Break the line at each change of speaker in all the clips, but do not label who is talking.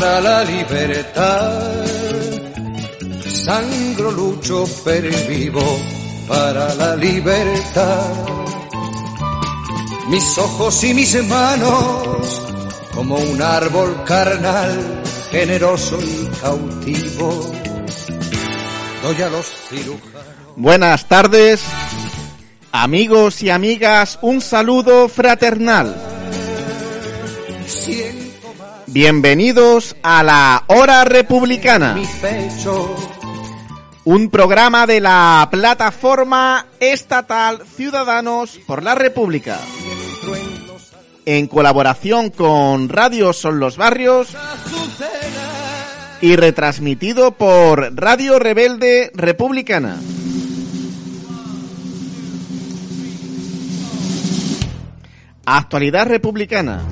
para la libertad. Sangro, lucho, pero vivo para la libertad. Mis ojos y mis manos, como un árbol carnal, generoso y cautivo, doy a los cirujanos.
Buenas tardes, amigos y amigas, un saludo fraternal. Bienvenidos a la Hora Republicana, un programa de la plataforma estatal Ciudadanos por la República, en colaboración con Radio Son los Barrios y retransmitido por Radio Rebelde Republicana. Actualidad republicana.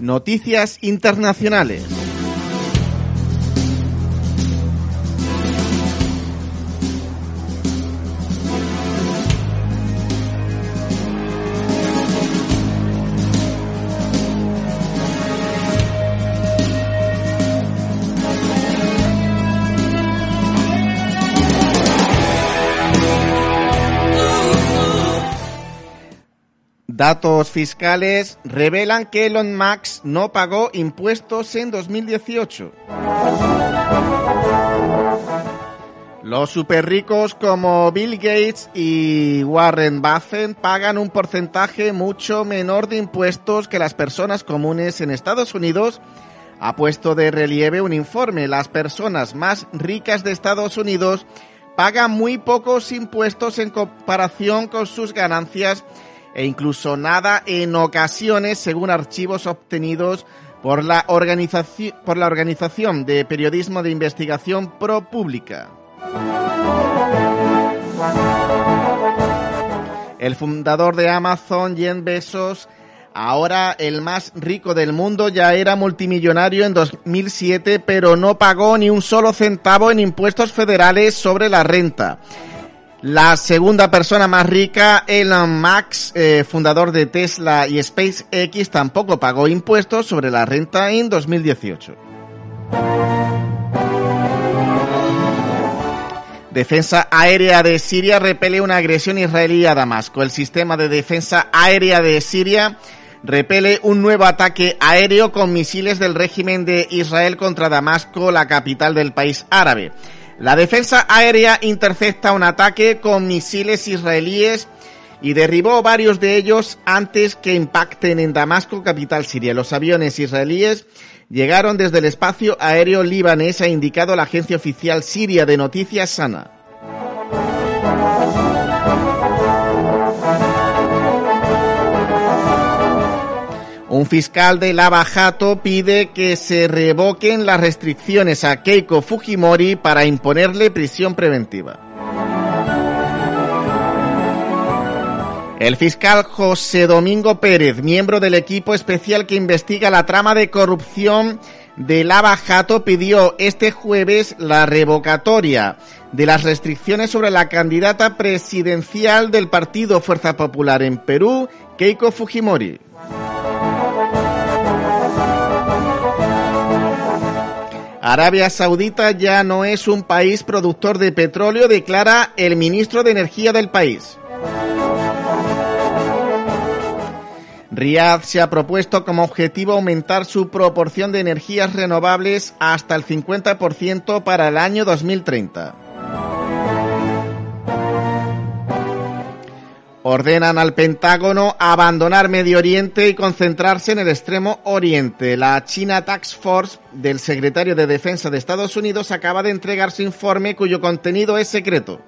Noticias internacionales. Datos fiscales revelan que Elon Musk no pagó impuestos en 2018. Los superricos como Bill Gates y Warren Buffett pagan un porcentaje mucho menor de impuestos que las personas comunes en Estados Unidos. Ha puesto de relieve un informe. Las personas más ricas de Estados Unidos pagan muy pocos impuestos en comparación con sus ganancias e incluso nada en ocasiones, según archivos obtenidos por la, organización, por la Organización de Periodismo de Investigación ProPublica. El fundador de Amazon, Jeff Bezos, ahora el más rico del mundo, ya era multimillonario en 2007, pero no pagó ni un solo centavo en impuestos federales sobre la renta. La segunda persona más rica, Elon Musk, eh, fundador de Tesla y SpaceX, tampoco pagó impuestos sobre la renta en 2018. Defensa aérea de Siria repele una agresión israelí a Damasco. El sistema de defensa aérea de Siria repele un nuevo ataque aéreo con misiles del régimen de Israel contra Damasco, la capital del país árabe. La defensa aérea intercepta un ataque con misiles israelíes y derribó varios de ellos antes que impacten en Damasco, capital siria. Los aviones israelíes llegaron desde el espacio aéreo libanés, ha indicado la agencia oficial siria de noticias Sana. Un fiscal de Lava Jato pide que se revoquen las restricciones a Keiko Fujimori para imponerle prisión preventiva. El fiscal José Domingo Pérez, miembro del equipo especial que investiga la trama de corrupción de Lava Jato, pidió este jueves la revocatoria de las restricciones sobre la candidata presidencial del partido Fuerza Popular en Perú, Keiko Fujimori. Arabia Saudita ya no es un país productor de petróleo, declara el ministro de Energía del país. Riyadh se ha propuesto como objetivo aumentar su proporción de energías renovables hasta el 50% para el año 2030. Ordenan al Pentágono abandonar Medio Oriente y concentrarse en el extremo oriente. La China Tax Force del secretario de Defensa de Estados Unidos acaba de entregar su informe cuyo contenido es secreto.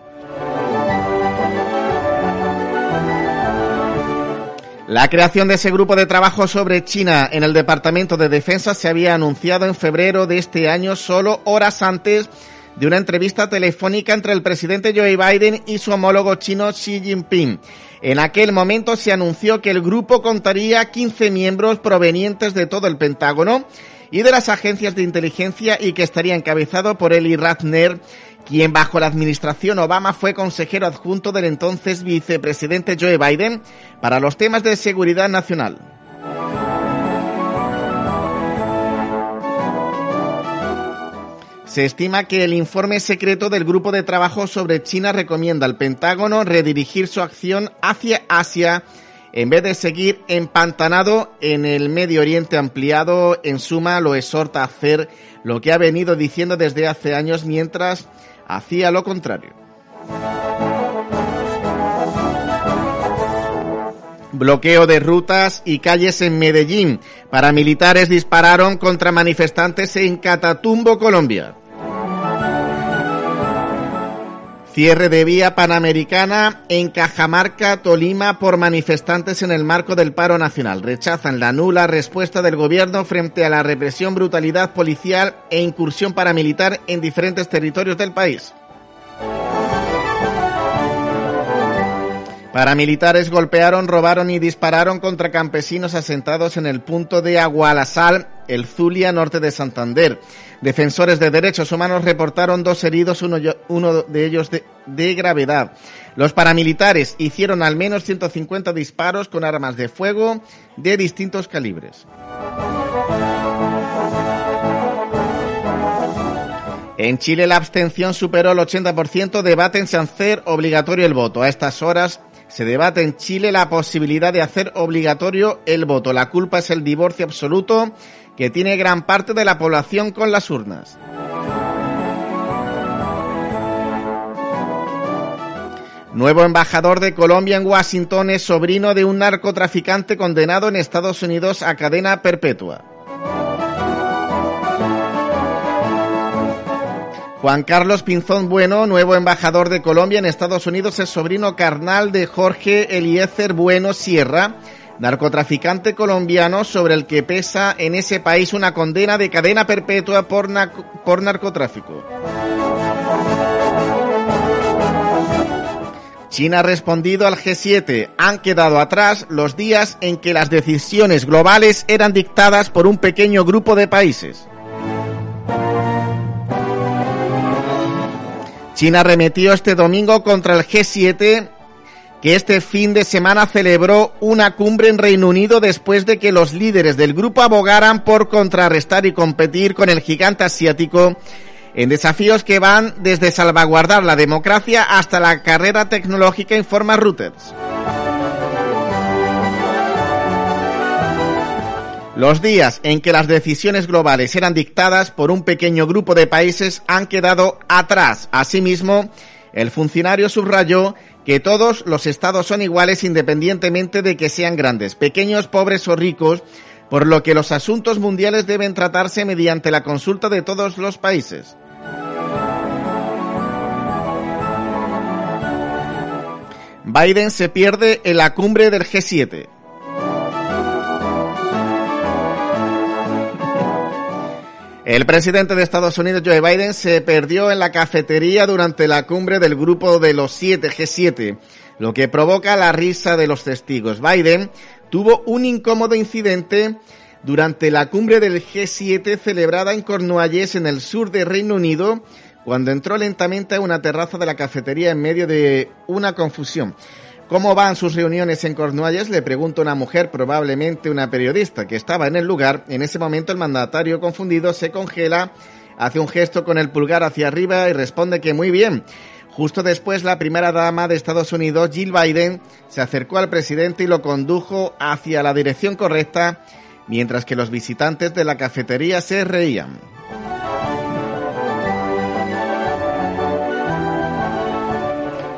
La creación de ese grupo de trabajo sobre China en el Departamento de Defensa se había anunciado en febrero de este año, solo horas antes de una entrevista telefónica entre el presidente Joe Biden y su homólogo chino Xi Jinping. En aquel momento se anunció que el grupo contaría 15 miembros provenientes de todo el Pentágono y de las agencias de inteligencia y que estaría encabezado por Eli Ratner, quien bajo la administración Obama fue consejero adjunto del entonces vicepresidente Joe Biden para los temas de seguridad nacional. Se estima que el informe secreto del Grupo de Trabajo sobre China recomienda al Pentágono redirigir su acción hacia Asia en vez de seguir empantanado en el Medio Oriente ampliado. En suma, lo exhorta a hacer lo que ha venido diciendo desde hace años mientras hacía lo contrario. Bloqueo de rutas y calles en Medellín. Paramilitares dispararon contra manifestantes en Catatumbo, Colombia. Cierre de vía panamericana en Cajamarca, Tolima, por manifestantes en el marco del paro nacional. Rechazan la nula respuesta del gobierno frente a la represión, brutalidad policial e incursión paramilitar en diferentes territorios del país. Paramilitares golpearon, robaron y dispararon contra campesinos asentados en el punto de Agualasal, el Zulia, norte de Santander. Defensores de derechos humanos reportaron dos heridos, uno, de ellos de, gravedad. Los paramilitares hicieron al menos 150 disparos con armas de fuego de distintos calibres. En Chile la abstención superó el 80%, debaten si hacer obligatorio el voto. A estas horas se debate en Chile la posibilidad de hacer obligatorio el voto. La culpa es el divorcio absoluto que tiene gran parte de la población con las urnas. Nuevo embajador de Colombia en Washington es sobrino de un narcotraficante condenado en Estados Unidos a cadena perpetua. Juan Carlos Pinzón Bueno, nuevo embajador de Colombia en Estados Unidos, es sobrino carnal de Jorge Eliezer Bueno Sierra, narcotraficante colombiano sobre el que pesa en ese país una condena de cadena perpetua por, por narcotráfico. China ha respondido al G7. Han quedado atrás los días en que las decisiones globales eran dictadas por un pequeño grupo de países. China remetió este domingo contra el G7 que este fin de semana celebró una cumbre en Reino Unido después de que los líderes del grupo abogaran por contrarrestar y competir con el gigante asiático en desafíos que van desde salvaguardar la democracia hasta la carrera tecnológica, informa Reuters. Los días en que las decisiones globales eran dictadas por un pequeño grupo de países han quedado atrás. Asimismo, el funcionario subrayó que todos los estados son iguales independientemente de que sean grandes, pequeños, pobres o ricos, por lo que los asuntos mundiales deben tratarse mediante la consulta de todos los países. Biden se pierde en la cumbre del G7. El presidente de Estados Unidos, Joe Biden, se perdió en la cafetería durante la cumbre del grupo de los 7 G7, lo que provoca la risa de los testigos. Biden tuvo un incómodo incidente durante la cumbre del G7 celebrada en Cornualles, en el sur de Reino Unido, cuando entró lentamente a una terraza de la cafetería en medio de una confusión. ¿Cómo van sus reuniones en Cornualles? Le pregunta una mujer, probablemente una periodista, que estaba en el lugar. En ese momento el mandatario confundido se congela, hace un gesto con el pulgar hacia arriba y responde que muy bien. Justo después, la primera dama de Estados Unidos, Jill Biden, se acercó al presidente y lo condujo hacia la dirección correcta, mientras que los visitantes de la cafetería se reían.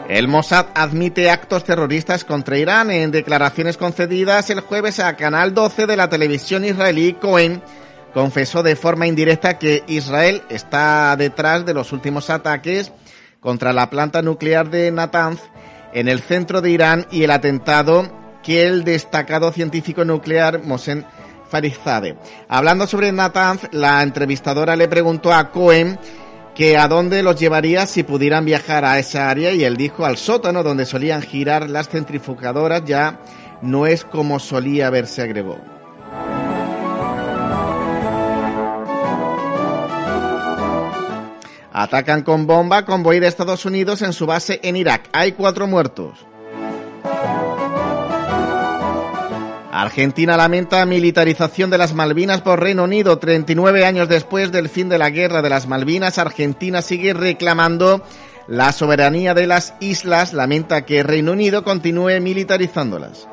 El Mossad admite actos terroristas contra Irán en declaraciones concedidas el jueves a Canal 12 de la televisión israelí. Cohen confesó de forma indirecta que Israel está detrás de los últimos ataques contra la planta nuclear de Natanz en el centro de Irán y el atentado que el destacado científico nuclear Mohsen Farizadeh. Hablando sobre Natanz, la entrevistadora le preguntó a Cohen que a dónde los llevaría si pudieran viajar a esa área y él dijo al sótano donde solían girar las centrifugadoras ya no es como solía verse agregó. Atacan con bomba convoy de Estados Unidos en su base en Irak. Hay cuatro muertos.
Argentina lamenta militarización de las Malvinas por Reino Unido. 39 años después del fin de la guerra de las Malvinas, Argentina sigue reclamando la soberanía de las islas. Lamenta que Reino Unido continúe militarizándolas.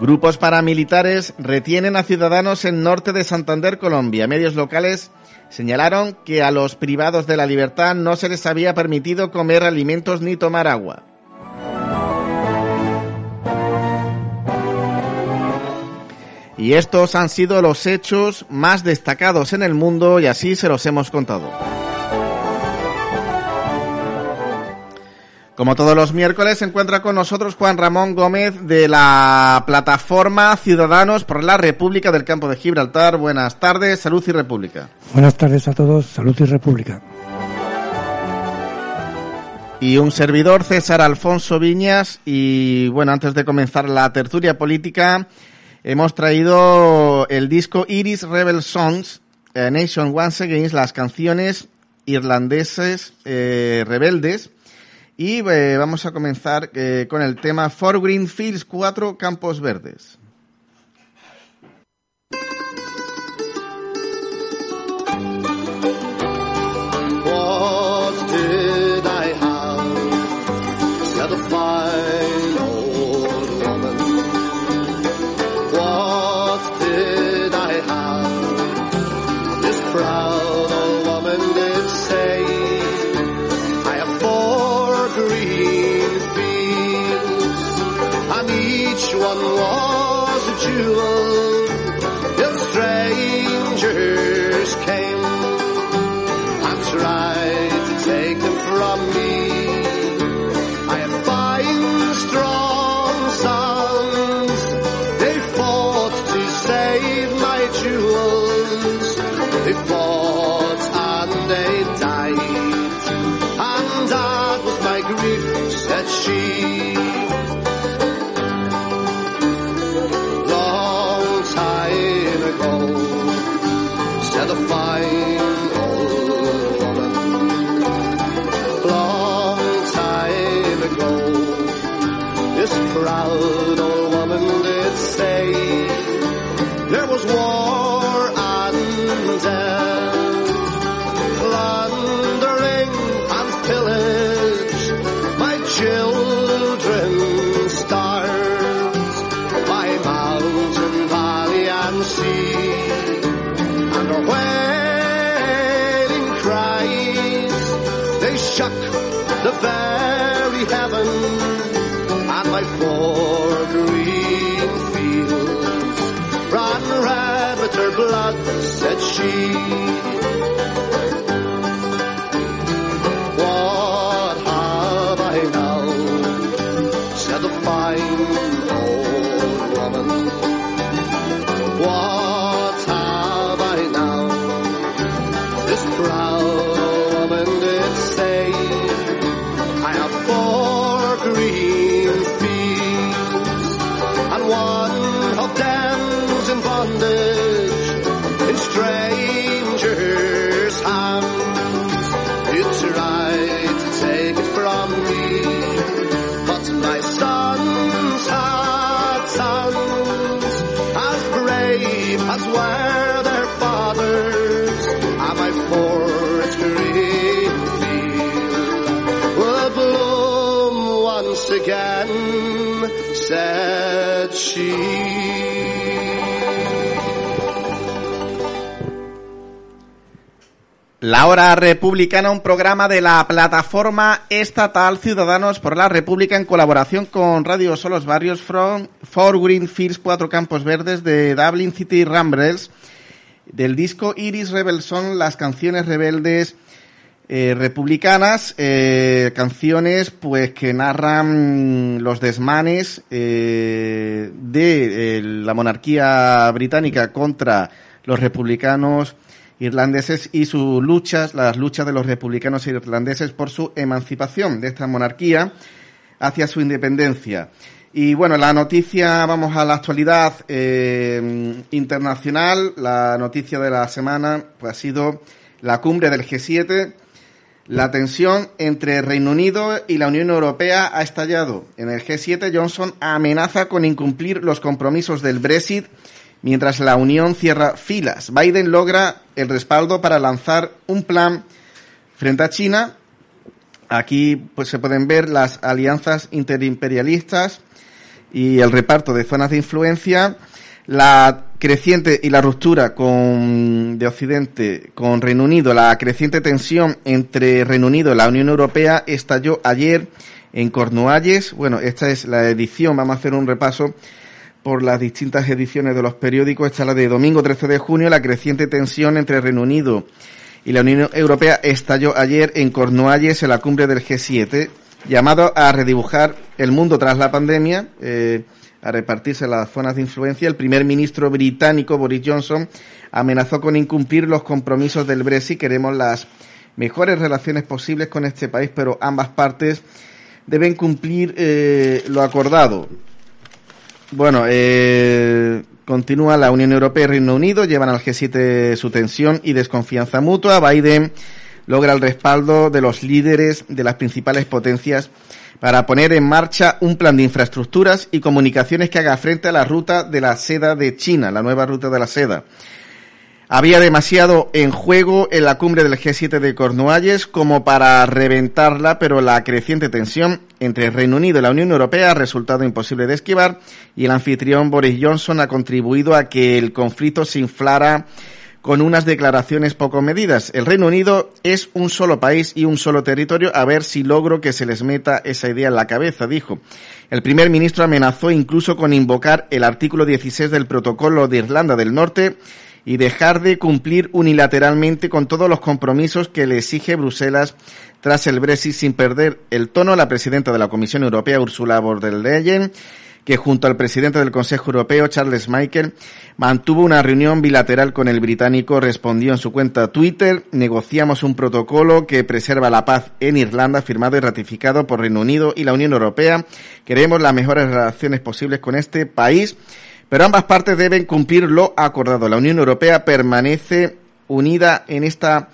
Grupos paramilitares retienen a ciudadanos en norte de Santander, Colombia. Medios locales señalaron que a los privados de la libertad no se les había permitido comer alimentos ni tomar agua. Y estos han sido los hechos más destacados en el mundo y así se los hemos contado. Como todos los miércoles, se encuentra con nosotros Juan Ramón Gómez de la plataforma Ciudadanos por la República del Campo de Gibraltar. Buenas tardes, Salud y República.
Buenas tardes a todos, Salud y República.
Y un servidor, César Alfonso Viñas. Y bueno, antes de comenzar la tertulia política, hemos traído el disco Iris Rebel Songs, eh, Nation Once Against, las canciones irlandeses eh, rebeldes. Y eh, vamos a comenzar eh, con el tema Four Green Fields, cuatro campos verdes. La Hora Republicana, un programa de la plataforma estatal Ciudadanos por la República en colaboración con Radio Solos Barrios from Four Green Fields, Cuatro Campos Verdes de Dublin City Ramblers, del disco Iris Rebel son las canciones rebeldes eh, republicanas, eh, canciones pues que narran los desmanes eh, de eh, la monarquía británica contra los republicanos irlandeses y sus luchas, las luchas de los republicanos irlandeses por su emancipación de esta monarquía hacia su independencia. Y bueno, la noticia, vamos a la actualidad eh, internacional, la noticia de la semana pues ha sido la cumbre del G7,
La tensión entre Reino Unido y la Unión Europea ha estallado. En el G7, Johnson amenaza con incumplir los compromisos del Brexit mientras la Unión cierra filas. Biden logra el respaldo para lanzar un plan frente a China. Aquí pues se pueden ver las alianzas interimperialistas y el reparto de zonas de influencia la creciente y la ruptura con, de Occidente con Reino Unido, la creciente tensión entre Reino Unido y la Unión Europea estalló ayer en Cornualles. Bueno, esta es la edición, vamos a hacer un repaso por las distintas ediciones de los periódicos. Esta es la de domingo 13 de junio, la creciente tensión entre Reino Unido y la Unión Europea estalló ayer en Cornualles, en la cumbre del G7, llamado a redibujar el mundo tras la pandemia. Eh, a repartirse las zonas de influencia, el primer ministro británico Boris Johnson amenazó con incumplir los compromisos del Brexit. Queremos las mejores relaciones posibles con este país, pero ambas partes deben cumplir eh, lo acordado. Bueno, eh, continúa la Unión Europea y Reino Unido, llevan al G7 su tensión y desconfianza mutua. Biden logra el respaldo de los líderes de las principales potencias para poner en marcha un plan de infraestructuras y comunicaciones que haga frente a la ruta de la seda de China, la nueva ruta de la seda. Había demasiado en juego en la cumbre del G7 de Cornualles como para reventarla, pero la creciente tensión entre el Reino Unido y la Unión Europea ha resultado imposible de esquivar y el anfitrión Boris Johnson ha contribuido a que el conflicto se inflara con unas declaraciones poco medidas. El Reino Unido es un solo país y un solo territorio, a ver si logro que se les meta esa idea en la cabeza, dijo. El primer ministro amenazó incluso con invocar el artículo 16 del protocolo de Irlanda del Norte y dejar de cumplir unilateralmente con todos los compromisos que le exige Bruselas tras el Brexit sin perder el tono. La presidenta de la Comisión Europea, Ursula von der Leyen, que junto al presidente del Consejo Europeo, Charles Michael, mantuvo una reunión bilateral con el británico, respondió en su cuenta Twitter, negociamos un protocolo que preserva la paz en Irlanda, firmado y ratificado por Reino Unido y la Unión Europea. Queremos las mejores relaciones posibles con este país, pero ambas partes deben cumplir lo acordado. La Unión Europea permanece unida en esta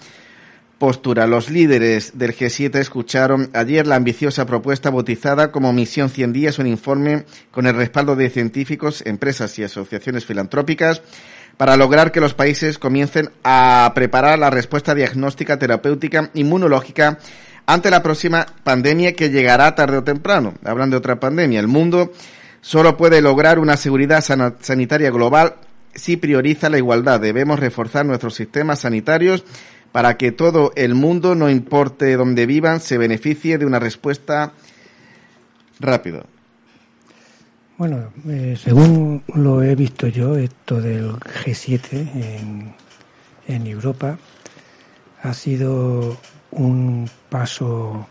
postura. Los líderes del G7 escucharon ayer la ambiciosa propuesta bautizada como Misión 100 días, un informe con el respaldo de científicos, empresas y asociaciones filantrópicas para lograr que los países comiencen a preparar la respuesta diagnóstica, terapéutica, inmunológica ante la próxima pandemia que llegará tarde o temprano. Hablan de otra pandemia. El mundo solo puede lograr una seguridad sanitaria global si prioriza la igualdad. Debemos reforzar nuestros sistemas sanitarios para que todo el mundo, no importe dónde vivan, se beneficie de una respuesta rápida.
Bueno, eh, según lo he visto yo, esto del G7 en, en Europa ha sido un paso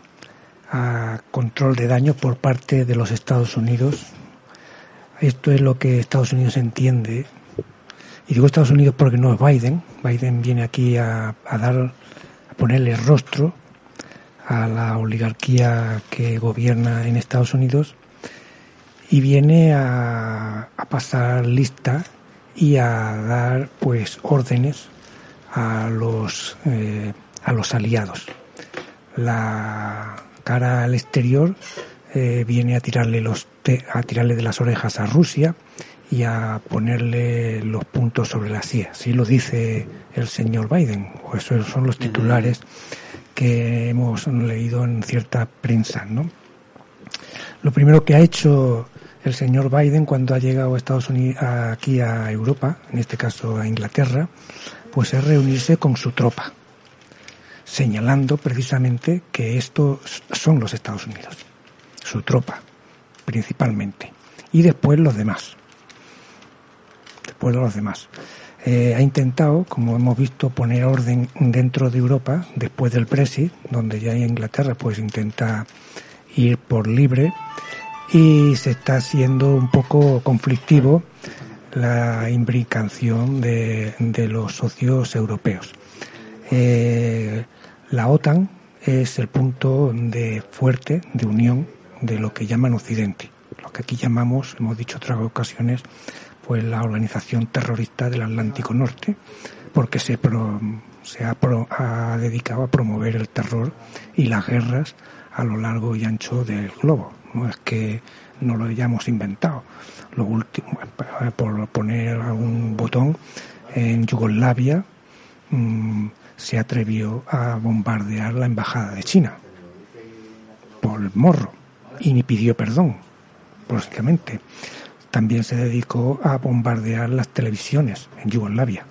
a control de daño por parte de los Estados Unidos. Esto es lo que Estados Unidos entiende y digo Estados Unidos porque no es Biden. Biden viene aquí a, dar, a ponerle rostro a la oligarquía que gobierna en Estados Unidos y viene a, a pasar lista y a dar pues órdenes a los eh, a los aliados. La cara al exterior eh, viene a tirarle los a tirarle de las orejas a Rusia y a ponerle los puntos sobre la silla. Así lo dice el señor Biden, o esos son los titulares que hemos leído en cierta prensa, ¿no? Lo primero que ha hecho el señor Biden cuando ha llegado a Estados Unidos, aquí a Europa, en este caso a Inglaterra, pues es reunirse con su tropa, señalando precisamente que estos son los Estados Unidos, su tropa, principalmente, y después los demás después de los demás. Eh, ha intentado, como hemos visto, poner orden dentro de Europa después del Brexit, donde ya Inglaterra pues intenta ir por libre y se está haciendo un poco conflictivo la imbricación de, los socios europeos. Eh, la OTAN es el punto de fuerte de unión de lo que llaman Occidente, lo que aquí llamamos, hemos dicho otras ocasiones, pues la organización terrorista del Atlántico Norte, porque se, se ha, pro- dedicado a promover el terror y las guerras a lo largo y ancho del globo. No es que no lo hayamos inventado. Lo último, eh, por poner algún botón, en Yugoslavia mm, se atrevió a bombardear la embajada de China por el morro y ni pidió perdón, básicamente. También se dedicó a bombardear las televisiones en Yugoslavia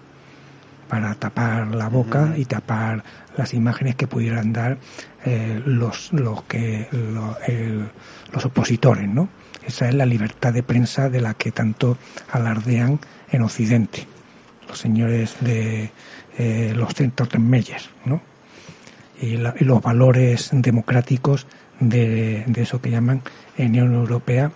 para tapar la boca y tapar las imágenes que pudieran dar eh, los los que lo- el- los opositores, ¿no? Esa es la libertad de prensa de la que tanto alardean en Occidente los señores de eh, los centros de Meyer, ¿no? Y, la- y los valores democráticos de, de eso que llaman Unión Europea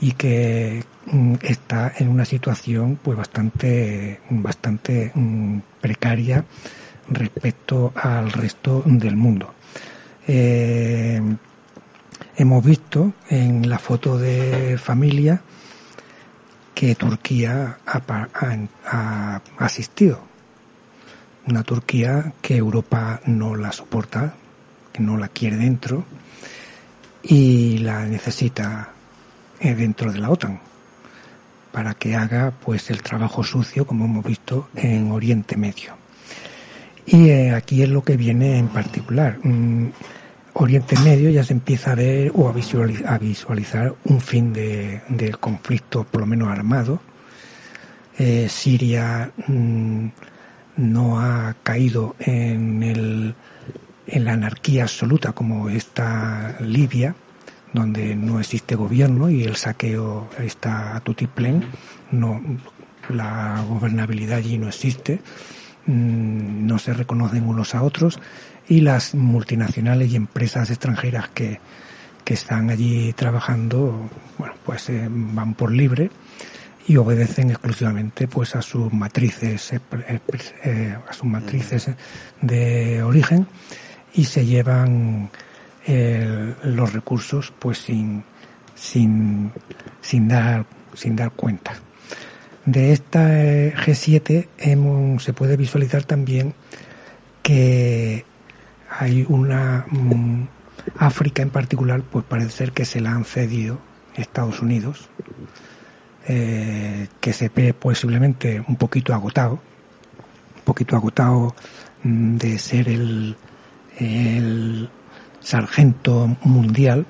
y que mm, está en una situación pues bastante bastante mm, precaria respecto al resto del mundo. Eh, hemos visto en la foto de familia que Turquía ha, ha- asistido. Una Turquía que Europa no la soporta, que no la quiere dentro y la necesita dentro de la OTAN para que haga pues el trabajo sucio como hemos visto en Oriente Medio. Y eh, aquí es lo que viene en particular. Mm, Oriente Medio ya se empieza a ver o a visualizar, visualizar un fin de- del conflicto, por lo menos armado. Eh, Siria mm, no ha caído en, el, en la anarquía absoluta como está Libia, donde no existe gobierno y el saqueo está a tutiplén. No, la gobernabilidad allí no existe, mm, no se reconocen unos a otros y las multinacionales y empresas extranjeras que, que están allí trabajando, bueno, pues eh, van por libre y obedecen exclusivamente pues a sus matrices eh, eh, a sus matrices de origen y se llevan eh, los recursos pues sin sin sin dar sin dar cuenta. De esta eh, G7 hemos, se puede visualizar también que hay una mm, África en particular pues parece ser que se la han cedido Estados Unidos eh, que se ve posiblemente un poquito agotado, un poquito agotado mm, de ser el, el sargento mundial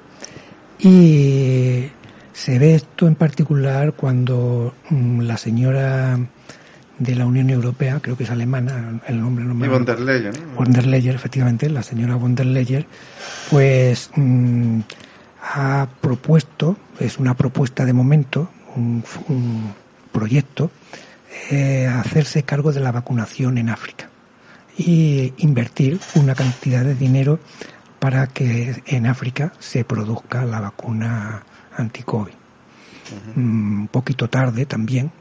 y se ve esto en particular cuando mm, la señora de la Unión Europea, creo que es alemana, el nombre no me
Y von der Leyen.
von der Leyen, efectivamente, la señora von der Leyen, pues mm, ha propuesto, es una propuesta de momento, un, un proyecto, eh, hacerse cargo de la vacunación en África y invertir una cantidad de dinero para que en África se produzca la vacuna anti-COVID. Mm, Un poquito tarde también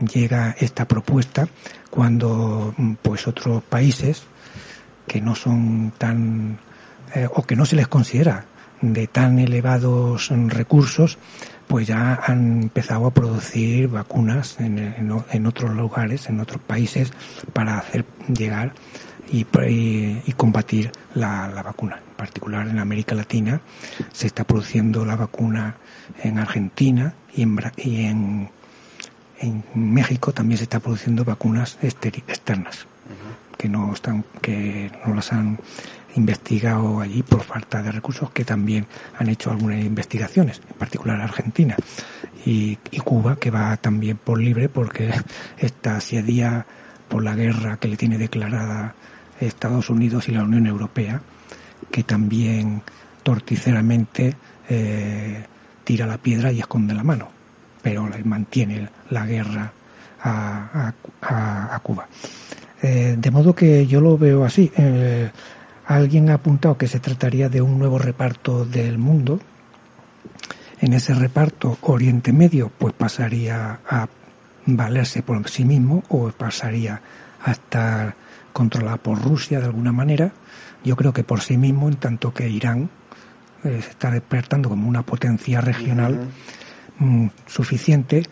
llega esta propuesta cuando mm, pues otros países que no son tan eh, o que no se les considera de tan elevados mm, recursos pues ya han empezado a producir vacunas en, en en otros lugares, en otros países, para hacer llegar y, y- y combatir la, la vacuna. En particular en América Latina se está produciendo la vacuna en Argentina y en, y en, en México también se está produciendo vacunas externas que no están que no las han investigado allí por falta de recursos que también han hecho algunas investigaciones en particular Argentina y, y Cuba que va también por libre porque está asediada por la guerra que le tiene declarada Estados Unidos y la Unión Europea que también torticeramente eh, tira la piedra y esconde la mano pero mantiene la guerra a- a Cuba. Eh, de modo que yo lo veo así. Eh, alguien ha apuntado que se trataría de un nuevo reparto del mundo. En ese reparto, Oriente Medio pues pasaría a valerse por sí mismo o pasaría a estar controlada por Rusia de alguna manera. Yo creo que por sí mismo, en tanto que Irán eh, se está despertando como una potencia regional mm, suficiente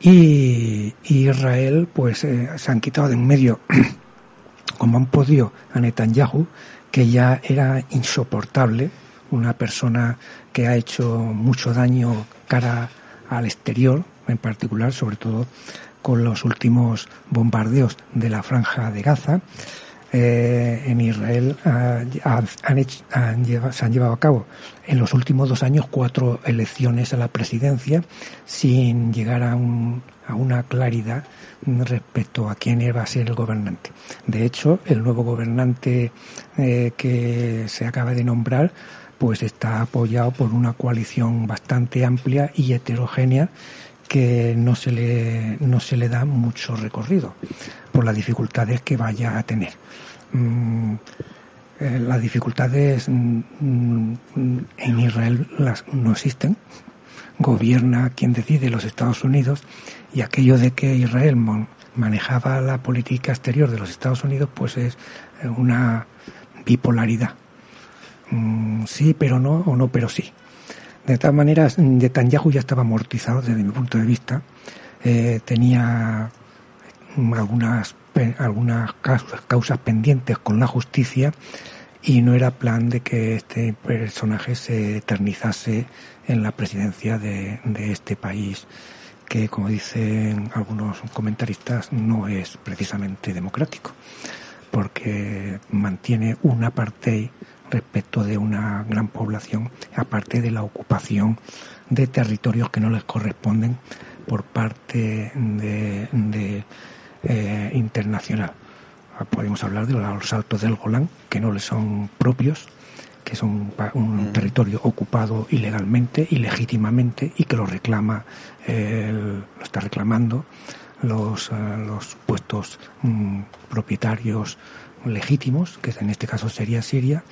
y, y Israel pues eh, se han quitado de en medio como han podido a Netanyahu, que ya era insoportable, una persona que ha hecho mucho daño cara al exterior, en particular, sobre todo con los últimos bombardeos de la franja de Gaza. Eh, en Israel ah, han, se han llevado a cabo en los últimos dos años cuatro elecciones a la presidencia sin llegar a, un, a una claridad respecto a quién iba a ser el gobernante. De hecho, el nuevo gobernante eh, que se acaba de nombrar pues está apoyado por una coalición bastante amplia y heterogénea que no se le, no se le da mucho recorrido por las dificultades que vaya a tener. Mm, eh, las dificultades mm, mm, en Israel no existen. Gobierna quien decide los Estados Unidos y aquello de que Israel manejaba la política exterior de los Estados Unidos pues es eh, una bipolaridad. sí, pero no, o no, pero sí. De todas maneras, Netanyahu ya estaba amortizado desde mi punto de vista. Eh, tenía algunas, algunas causas, pendientes con la justicia y no era plan de que este personaje se eternizase en la presidencia de, de este país que, como dicen algunos comentaristas, no es precisamente democrático, porque mantiene una parte respecto de una gran población, aparte de la ocupación de territorios que no les corresponden por parte de, de eh, internacional. Podemos hablar de los altos del Golán, que no les son propios, que son un mm. territorio ocupado ilegalmente, ilegítimamente, y que lo reclama, lo está reclamando los, eh, los puestos mm, propietarios legítimos, que en este caso sería Siria,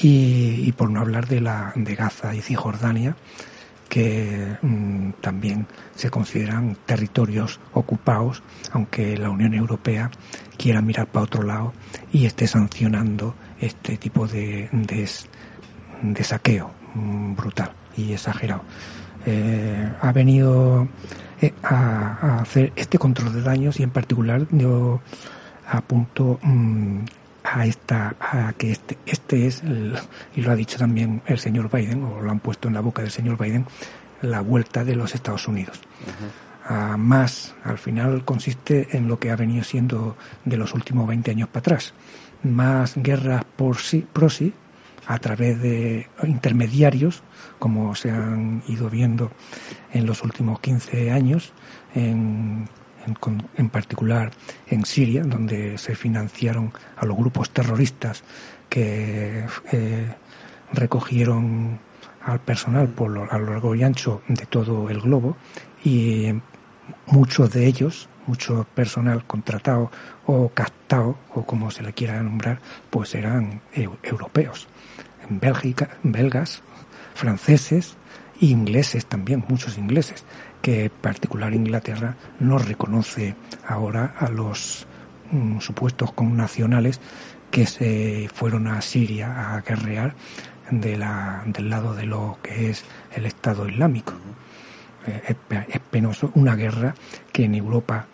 y, por no hablar de, la, de Gaza y Cisjordania, que mm, también se consideran territorios ocupados, aunque la Unión Europea quiera mirar para otro lado y esté sancionando este tipo de, de, saqueo mm, brutal y exagerado. Eh, ha venido eh, a, hacer este control de daños y en particular yo apunto mm, a esta a que este este es y lo ha dicho también el señor Biden o lo han puesto en la boca del señor Biden la vuelta de los Estados Unidos. Más al final consiste en lo que ha venido siendo de los últimos 20 años para atrás. Más guerras por sí pro sí a través de intermediarios como se han ido viendo en los últimos 15 años en en, particular en Siria, donde se financiaron a los grupos terroristas que eh, recogieron al personal por lo, a lo largo y ancho de todo el globo y muchos de ellos, mucho personal contratado o captado, o como se le quiera nombrar, pues eran europeos, en belgas, franceses e ingleses también, muchos ingleses que en particular Inglaterra no reconoce ahora a los mm, supuestos connacionales que se fueron a Siria a guerrear de la, del lado de lo que es el Estado Islámico. Eh, es, penoso una guerra que en Europa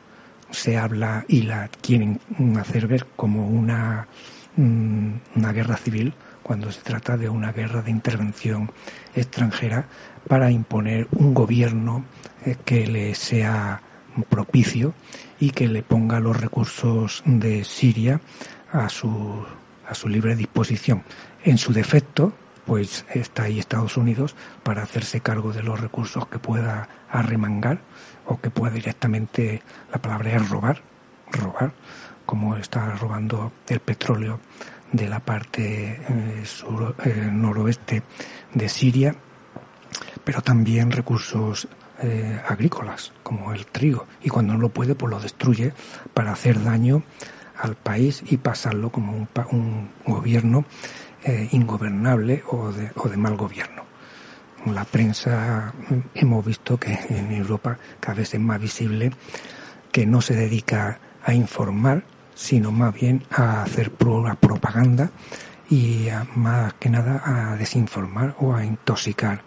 se habla y la quieren hacer ver como una, mm, una guerra civil cuando se trata de una guerra de intervención extranjera para imponer un gobierno eh, que le sea propicio y que le ponga los recursos de Siria a su, a su libre disposición. En su defecto, pues está ahí Estados Unidos para hacerse cargo de los recursos que pueda arremangar o que pueda directamente, la palabra es robar, robar, como está robando el petróleo de la parte eh, eh, noroeste de Siria pero también recursos eh, agrícolas, como el trigo, y cuando no lo puede, pues lo destruye para hacer daño al país y pasarlo como un, un gobierno eh, ingobernable o de, o de mal gobierno. La prensa mm, hemos visto que en Europa cada vez es más visible que no se dedica a informar, sino más bien a hacer propaganda y más que nada a desinformar o a intoxicar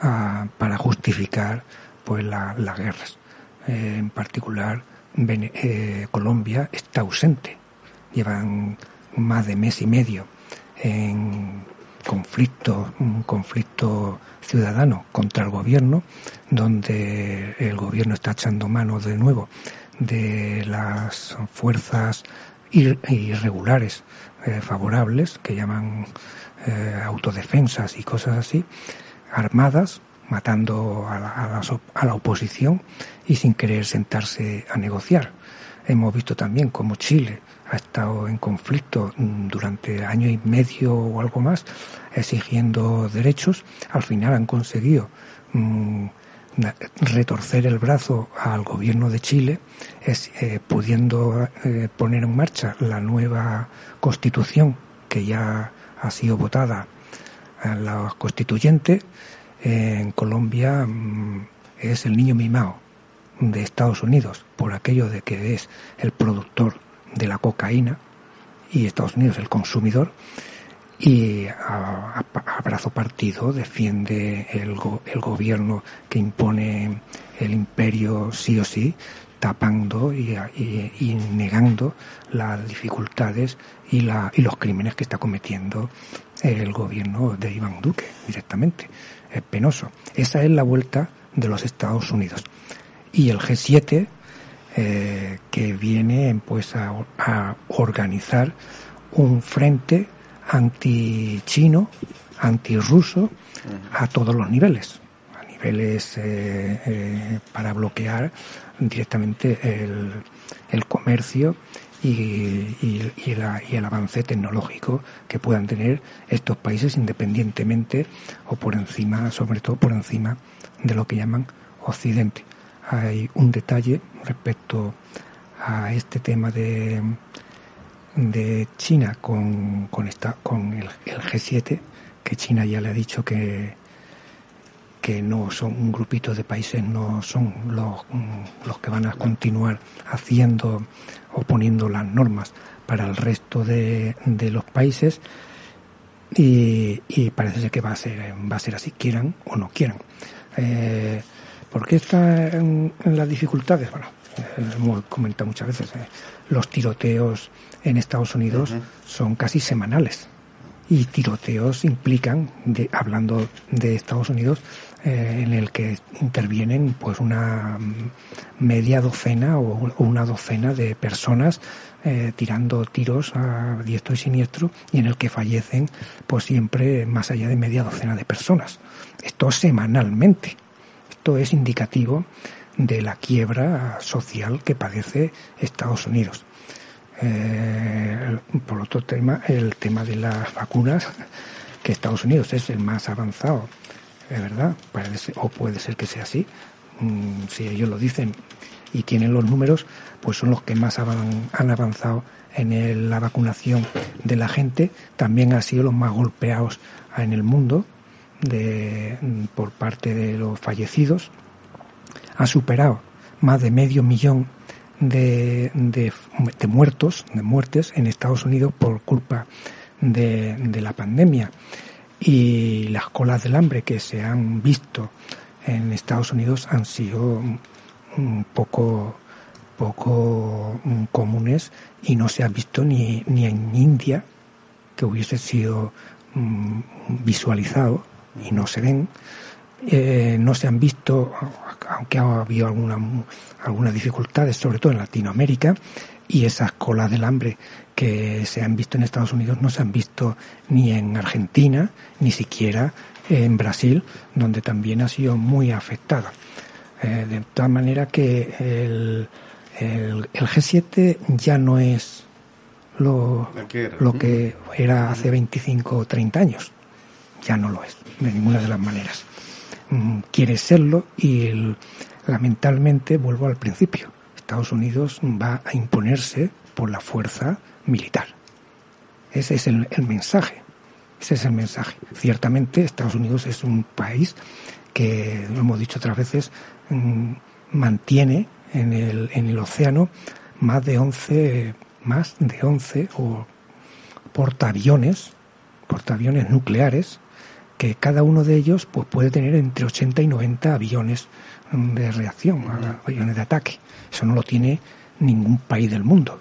para justificar pues las guerras. Eh, en particular, eh, Colombia está ausente llevan más de mes y medio en conflicto, un conflicto ciudadano contra el gobierno, donde el gobierno está echando mano de nuevo de las fuerzas irregulares eh, favorables, que llaman autodefensas y cosas así, armadas, matando a la, a la oposición y sin querer sentarse a negociar. Hemos visto también cómo Chile ha estado en conflicto mm, durante año y medio o algo más, exigiendo derechos. Al final han conseguido mm, retorcer el brazo al gobierno de Chile, eh, pudiendo eh, poner en marcha la nueva constitución que ya ha sido votada la constituyente. en Colombia mm, es el niño mimado de Estados Unidos por aquello de que es el productor de la cocaína y Estados Unidos el consumidor y a, brazo partido defiende el, el, gobierno que impone el imperio sí o sí, tapando y, y, negando las dificultades y, la, y los crímenes que está cometiendo el gobierno de Iván Duque directamente. Es penoso. Esa es la vuelta de los Estados Unidos. Y el G7 eh, que viene pues a, organizar un frente anti-chino, a todos los niveles, a niveles eh, eh, para bloquear directamente el, el comercio y, el avance tecnológico que puedan tener estos países independientemente o por encima, sobre todo por encima de lo que llaman Occidente. Hay un detalle respecto a este tema de, de China con, con, esta, con el, G7, que China ya le ha dicho que, que no son un grupito de países, no son los, los que van a continuar haciendo o poniendo las normas para el resto de, de los países y, y, parece ser que va a ser va a ser así quieran o no quieran eh, ¿Por qué están en, las dificultades? Bueno, eh, hemos comentado muchas veces, eh, los tiroteos en Estados Unidos son casi semanales. Y tiroteos implican, de, hablando de Estados Unidos, eh, en el que intervienen pues una media docena o una docena de personas tirando tiros a diestro y siniestro y en el que fallecen pues siempre más allá de media docena de personas. Esto semanalmente. Esto es indicativo de la quiebra social que padece Estados Unidos. Eh, por otro tema, el tema de las vacunas, que Estados Unidos es el más avanzado, es verdad, parece, o puede ser que sea así, mm, si ellos lo dicen y tienen los números, pues son los que más han, avanzado en la vacunación de la gente, también han sido los más golpeados en el mundo, de, por parte de los fallecidos. Ha superado más de medio millón de, muertos, de muertes en Estados Unidos por culpa de, la pandemia. Y las colas del hambre que se han visto en Estados Unidos han sido poco, poco comunes y no se ha visto ni, ni en India, que hubiese sido mm, visualizado y no se ven. Eh, no se han visto, aunque ha habido alguna, algunas dificultades, sobre todo en Latinoamérica, y esas colas del hambre que se han visto en Estados Unidos no se han visto ni en Argentina, ni siquiera en Brasil, donde también ha sido muy afectada. Eh, de tal manera que el, el, el, G7 ya no es lo, lo que era hace 25 o 30 años ya no lo es, de ninguna de las maneras. Mm, quiere serlo y lamentablemente vuelvo al principio. Estados Unidos va a imponerse por la fuerza militar. Ese es el, mensaje. Ese es el mensaje. Ciertamente Estados Unidos es un país que, lo hemos dicho otras veces, mm, mantiene en el, en el océano más de 11, más de 11 o portaaviones, portaaviones nucleares que cada uno de ellos pues, puede tener entre 80 y 90 aviones de reacción, aviones de ataque. Eso no lo tiene ningún país del mundo.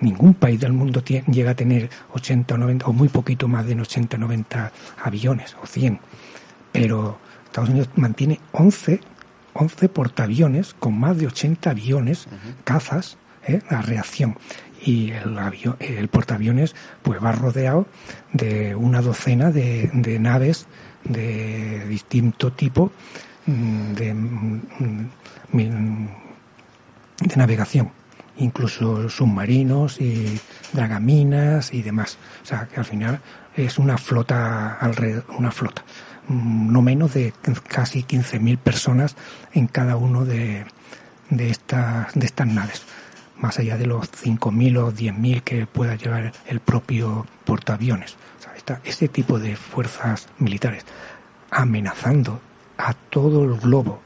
Ningún país del mundo llega a tener 80 o 90, o muy poquito más de 80 o 90 aviones, o 100. Pero Estados Unidos mantiene 11, 11 portaaviones con más de 80 aviones, cazas, ¿eh? la reacción. Y el, avión, el portaaviones pues va rodeado de una docena de, de naves de distinto tipo mm, de, mm, de navegación incluso submarinos y dragaminas y demás. O sea, que al final es una flota alrededor, una flota, mm, no menos de casi 15.000 personas en cada uno de, de, estas, de estas naves, más allá de los 5.000 o 10.000 que pueda llevar el propio portaaviones. O sea, está ese tipo de fuerzas militares amenazando a todo el globo,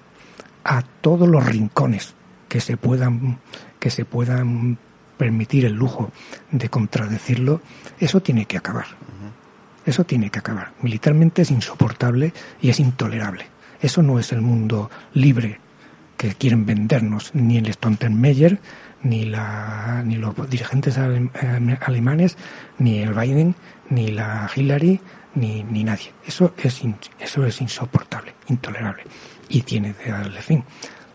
a todos los rincones que se puedan que se puedan permitir el lujo de contradecirlo, eso tiene que acabar. Eso tiene que acabar. Militarmente es insoportable y es intolerable. Eso no es el mundo libre que quieren vendernos ni el Stoltenmeyer, ni, la, ni los dirigentes alemanes, ni el Biden, ni la Hillary, ni, ni nadie. Eso es, eso es insoportable, intolerable. Y tiene que darle fin.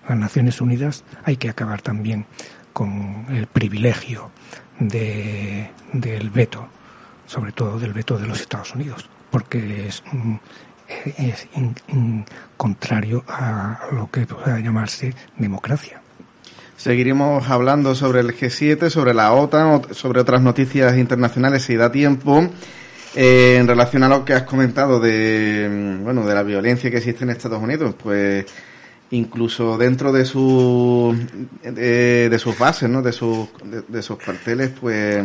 Las Naciones Unidas hay que acabar también con el privilegio de, del veto, sobre todo del veto de los Estados Unidos, porque es, mm, es contrario a lo que pueda llamarse democracia.
Seguiremos hablando sobre el G7, sobre la OTAN, sobre otras noticias internacionales si da tiempo. Eh, en relación a lo que has comentado de, mm, bueno, de la violencia que existe en Estados Unidos, pues incluso dentro de su de, sus bases no de sus de, sus cuarteles pues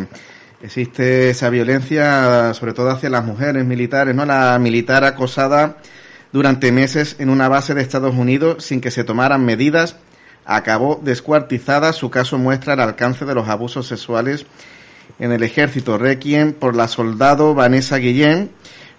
existe esa violencia sobre todo hacia las mujeres militares no la militar acosada durante meses en una base de Estados Unidos sin que se tomaran medidas acabó descuartizada. Su caso muestra el alcance de los abusos sexuales en el ejército. Requiem por la soldado Vanessa Guillén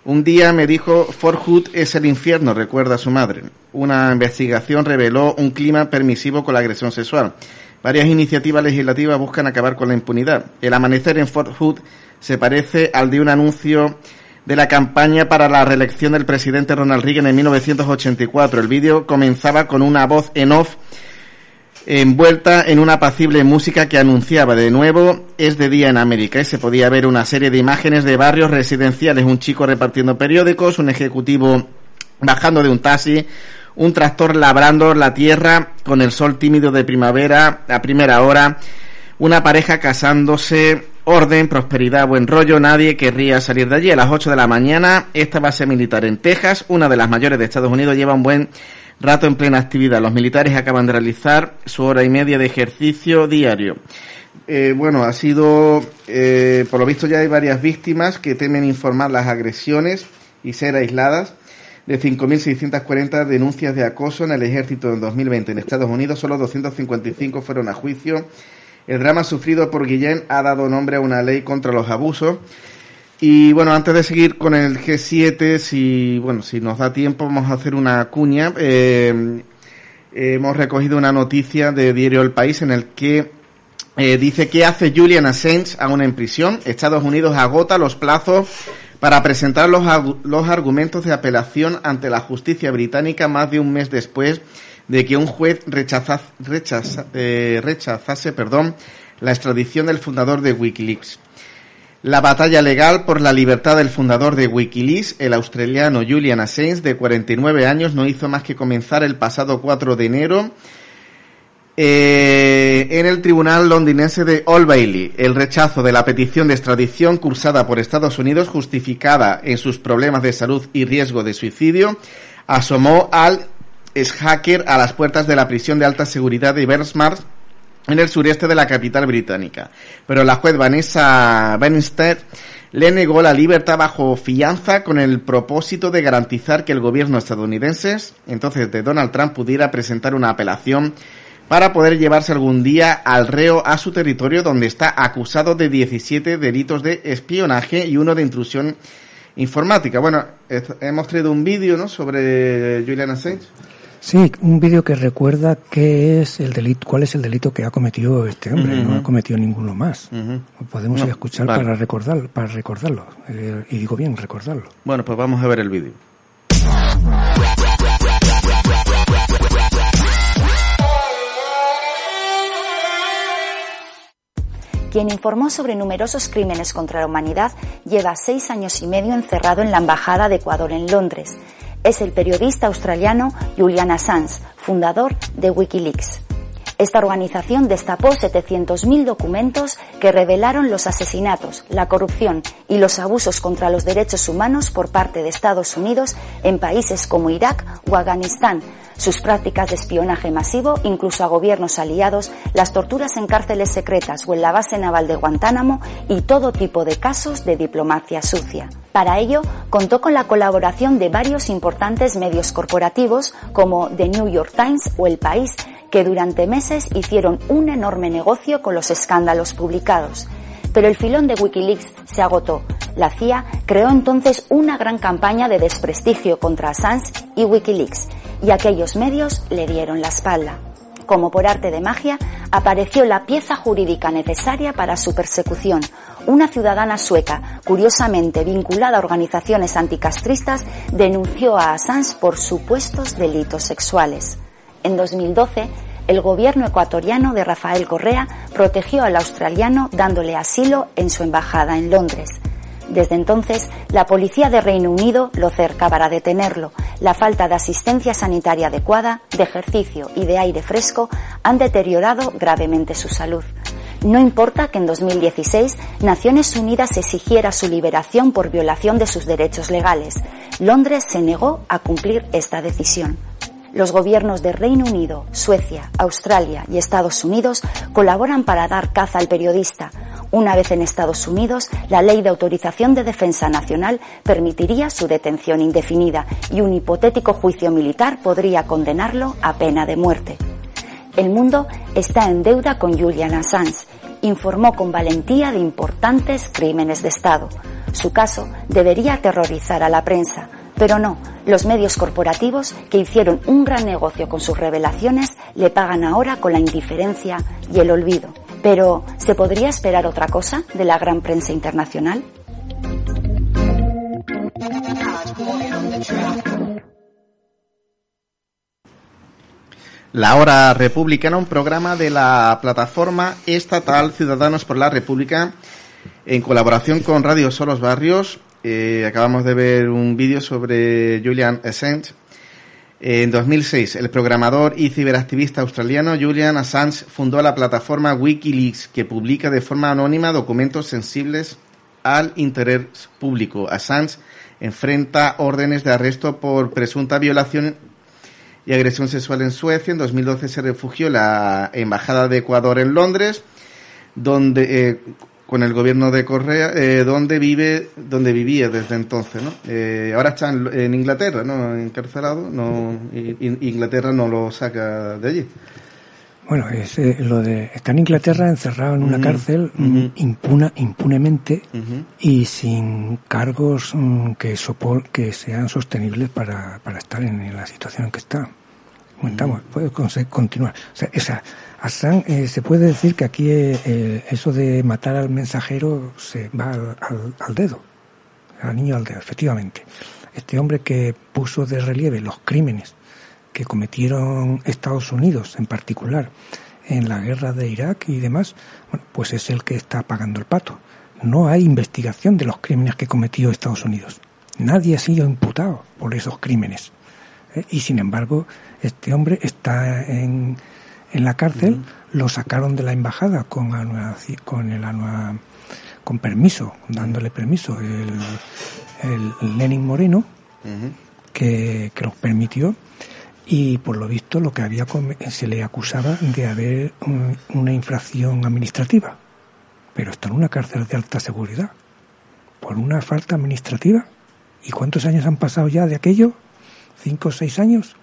un día me dijo, Fort Hood es el infierno, recuerda su madre. Una investigación reveló un clima permisivo con la agresión sexual. Varias iniciativas legislativas buscan acabar con la impunidad. El amanecer en Fort Hood se parece al de un anuncio de la campaña para la reelección del presidente Ronald Reagan en 1984. El vídeo comenzaba con una voz en off envuelta en una apacible música que anunciaba de nuevo es de día en América y se podía ver una serie de imágenes de barrios residenciales, un chico repartiendo periódicos, un ejecutivo bajando de un taxi, un tractor labrando la tierra con el sol tímido de primavera a primera hora, una pareja casándose, orden, prosperidad, buen rollo, nadie querría salir de allí. A las 8 de la mañana, esta base militar en Texas, una de las mayores de Estados Unidos, lleva un buen rato en plena actividad. Los militares acaban de realizar su hora y media de ejercicio diario. Eh, bueno, ha sido, eh, por lo visto ya hay varias víctimas que temen informar las agresiones y ser aisladas. De 5.640 denuncias de acoso en el ejército en 2020 en Estados Unidos, solo 255 fueron a juicio. El drama sufrido por Guillén ha dado nombre a una ley contra los abusos y bueno, antes de seguir con el G7, si bueno, si nos da tiempo, vamos a hacer una cuña. Eh, hemos recogido una noticia de Diario El País en el que eh, dice que hace Julian Assange aún en prisión. Estados Unidos agota los plazos para presentar los, los argumentos de apelación ante la justicia británica más de un mes después de que un juez rechaza, rechaza, eh, rechazase perdón, la extradición del fundador de Wikileaks. La batalla legal por la libertad del fundador de Wikileaks, el australiano Julian Assange, de 49 años, no hizo más que comenzar el pasado 4 de enero eh, en el tribunal londinense de Old Bailey. El rechazo de la petición de extradición cursada por Estados Unidos, justificada en sus problemas de salud y riesgo de suicidio, asomó al hacker a las puertas de la prisión de alta seguridad de Bersmart en el sureste de la capital británica. Pero la juez Vanessa Benstead le negó la libertad bajo fianza con el propósito de garantizar que el gobierno estadounidense, entonces de Donald Trump, pudiera presentar una apelación para poder llevarse algún día al reo a su territorio donde está acusado de 17 delitos de espionaje y uno de intrusión informática. Bueno, hemos traído un vídeo ¿no? sobre Julian Assange.
Sí, un vídeo que recuerda qué es el delito, cuál es el delito que ha cometido este hombre. No ha cometido ninguno más. Podemos
No,
escuchar
vale.
para recordar, para recordarlo. Eh, y digo bien, recordarlo.
Bueno, pues vamos a ver el vídeo.
Quien informó sobre numerosos crímenes contra la humanidad, lleva seis años y medio encerrado en la Embajada de Ecuador en Londres. Es el periodista australiano Julian Assange, fundador de Wikileaks. Esta organización destapó 700.000 documentos que revelaron los asesinatos, la corrupción y los abusos contra los derechos humanos por parte de Estados Unidos en países como Irak o Afganistán, sus prácticas de espionaje masivo, incluso a gobiernos aliados, las torturas en cárceles secretas o en la base naval de Guantánamo y todo tipo de casos de diplomacia sucia. Para ello, contó con la colaboración de varios importantes medios corporativos como The New York Times o El País, que durante meses hicieron un enorme negocio con los escándalos publicados. Pero el filón de Wikileaks se agotó. La CIA creó entonces una gran campaña de desprestigio contra Assange y Wikileaks, y aquellos medios le dieron la espalda. Como por arte de magia, apareció la pieza jurídica necesaria para su persecución. Una ciudadana sueca, curiosamente vinculada a organizaciones anticastristas, denunció a Assange por supuestos delitos sexuales. En 2012, el gobierno ecuatoriano de Rafael Correa protegió al australiano dándole asilo en su embajada en Londres. Desde entonces, la policía de Reino Unido lo cerca para detenerlo. La falta de asistencia sanitaria adecuada, de ejercicio y de aire fresco han deteriorado gravemente su salud. No importa que en 2016 Naciones Unidas exigiera su liberación por violación de sus derechos legales. Londres se negó a cumplir esta decisión. Los gobiernos de Reino Unido, Suecia, Australia y Estados Unidos colaboran para dar caza al periodista. Una vez en Estados Unidos, la Ley de Autorización de Defensa Nacional permitiría su detención indefinida y un hipotético juicio militar podría condenarlo a pena de muerte. El mundo está en deuda con Julian Assange. Informó con valentía de importantes crímenes de Estado. Su caso debería aterrorizar a la prensa, pero no, los medios corporativos que hicieron un gran negocio con sus revelaciones le pagan ahora con la indiferencia y el olvido. Pero, ¿se podría esperar otra cosa de la gran prensa internacional?
La Hora Republicana, un programa de la plataforma estatal Ciudadanos por la República, en colaboración con Radio Solos Barrios. Eh, acabamos de ver un vídeo sobre Julian Assange. En 2006, el programador y ciberactivista australiano Julian Assange fundó la plataforma Wikileaks, que publica de forma anónima documentos sensibles al interés público. Assange enfrenta órdenes de arresto por presunta violación y agresión sexual en Suecia. En 2012 se refugió la Embajada de Ecuador en Londres, donde eh, con el gobierno de Correa, eh, donde vive, donde vivía desde entonces, ¿no? Eh, ahora está en, en Inglaterra, ¿no? Encarcelado, no, y- y- Inglaterra no lo saca de allí.
Bueno, es, eh, lo de está en Inglaterra encerrado en una cárcel mm, impuna, impunemente y sin cargos mm, que sopor, que sean sostenibles para, para estar en, en la situación en que está. Comentamos, puede conse- continuar. O sea, esa, Assange, eh, se puede decir que aquí eh, eh, eso de matar al mensajero se va al, al- al dedo, al niño al dedo, efectivamente. Este hombre que puso de relieve los crímenes que cometieron Estados Unidos en particular en la guerra de Irak y demás, bueno, pues es el que está pagando el pato. No hay investigación de los crímenes que cometió Estados Unidos. Nadie ha sido imputado por esos crímenes. ¿eh? Y sin embargo, este hombre está en, en la cárcel, lo sacaron de la embajada con, con el con permiso, dándole permiso el, el Lenin Moreno, que, que los permitió y por lo visto lo que había se le acusaba de haber un- una infracción administrativa pero está en una cárcel de alta seguridad por una falta administrativa. Y cuántos años han pasado ya de aquello cinco o seis años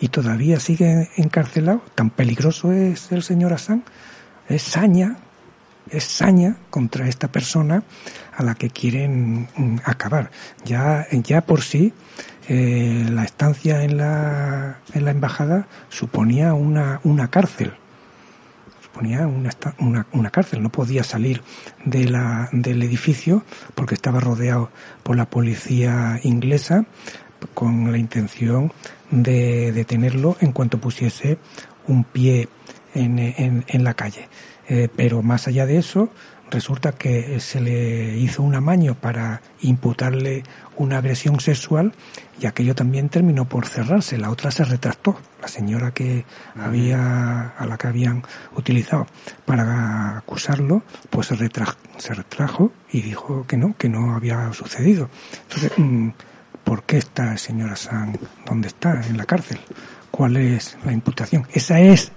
y todavía sigue encarcelado tan peligroso es el señor Assange es saña es saña contra esta persona a la que quieren mm, acabar. Ya, ya por sí eh, la estancia en la, en la embajada suponía una, una cárcel. Suponía una, una, una cárcel. No podía salir de la, del edificio porque estaba rodeado por la policía inglesa con la intención de detenerlo en cuanto pusiese un pie en, en, en la calle. Eh, pero más allá de eso, resulta que se le hizo un amaño para imputarle una agresión sexual y aquello también terminó por cerrarse. La otra se retractó. La señora que había, a la que habían utilizado para acusarlo, pues se, retra- se retrajo y dijo que no, que no había sucedido. Entonces, mm, ¿por qué está el señor Assange? ¿Dónde está? En la cárcel. ¿Cuál es la imputación? Esa es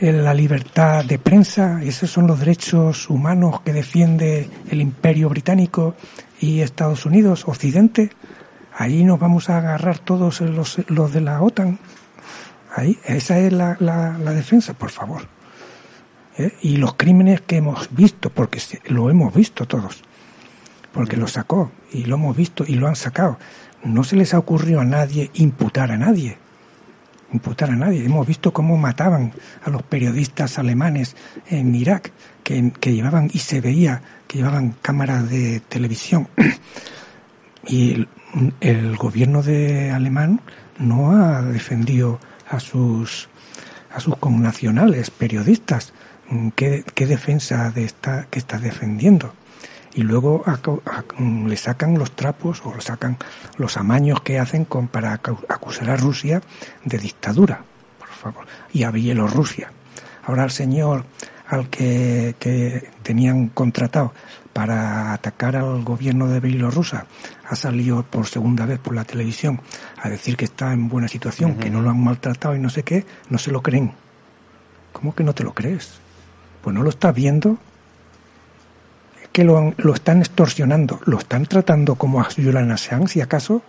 eh, la libertad de prensa, esos son los derechos humanos que defiende el imperio británico y Estados Unidos, Occidente. Ahí nos vamos a agarrar todos los, los de la OTAN. Ahí, esa es la, la- defensa, por favor. ¿Eh? Y los crímenes que hemos visto, porque lo hemos visto todos, porque lo sacó y lo hemos visto y lo han sacado. No se les ha ocurrido a nadie imputar a nadie imputar a nadie. Hemos visto cómo mataban a los periodistas alemanes en Irak, que, que llevaban, y se veía que llevaban cámaras de televisión. Y el, gobierno de alemán no ha defendido a sus a sus connacionales periodistas. ¿Qué, qué defensa de que está defendiendo? Y luego acu- ac- le sacan los trapos o le sacan los amaños que hacen con, para acu- acusar a Rusia de dictadura, por favor, y a Bielorrusia. Ahora el señor al que, que tenían contratado para atacar al gobierno de Bielorrusia ha salido por segunda vez por la televisión a decir que está en buena situación, que no lo han maltratado y no sé qué, no se lo creen. ¿Cómo que no te lo crees? Pues no lo estás viendo que lo, lo están extorsionando, lo están tratando como a Julian Assange, si acaso.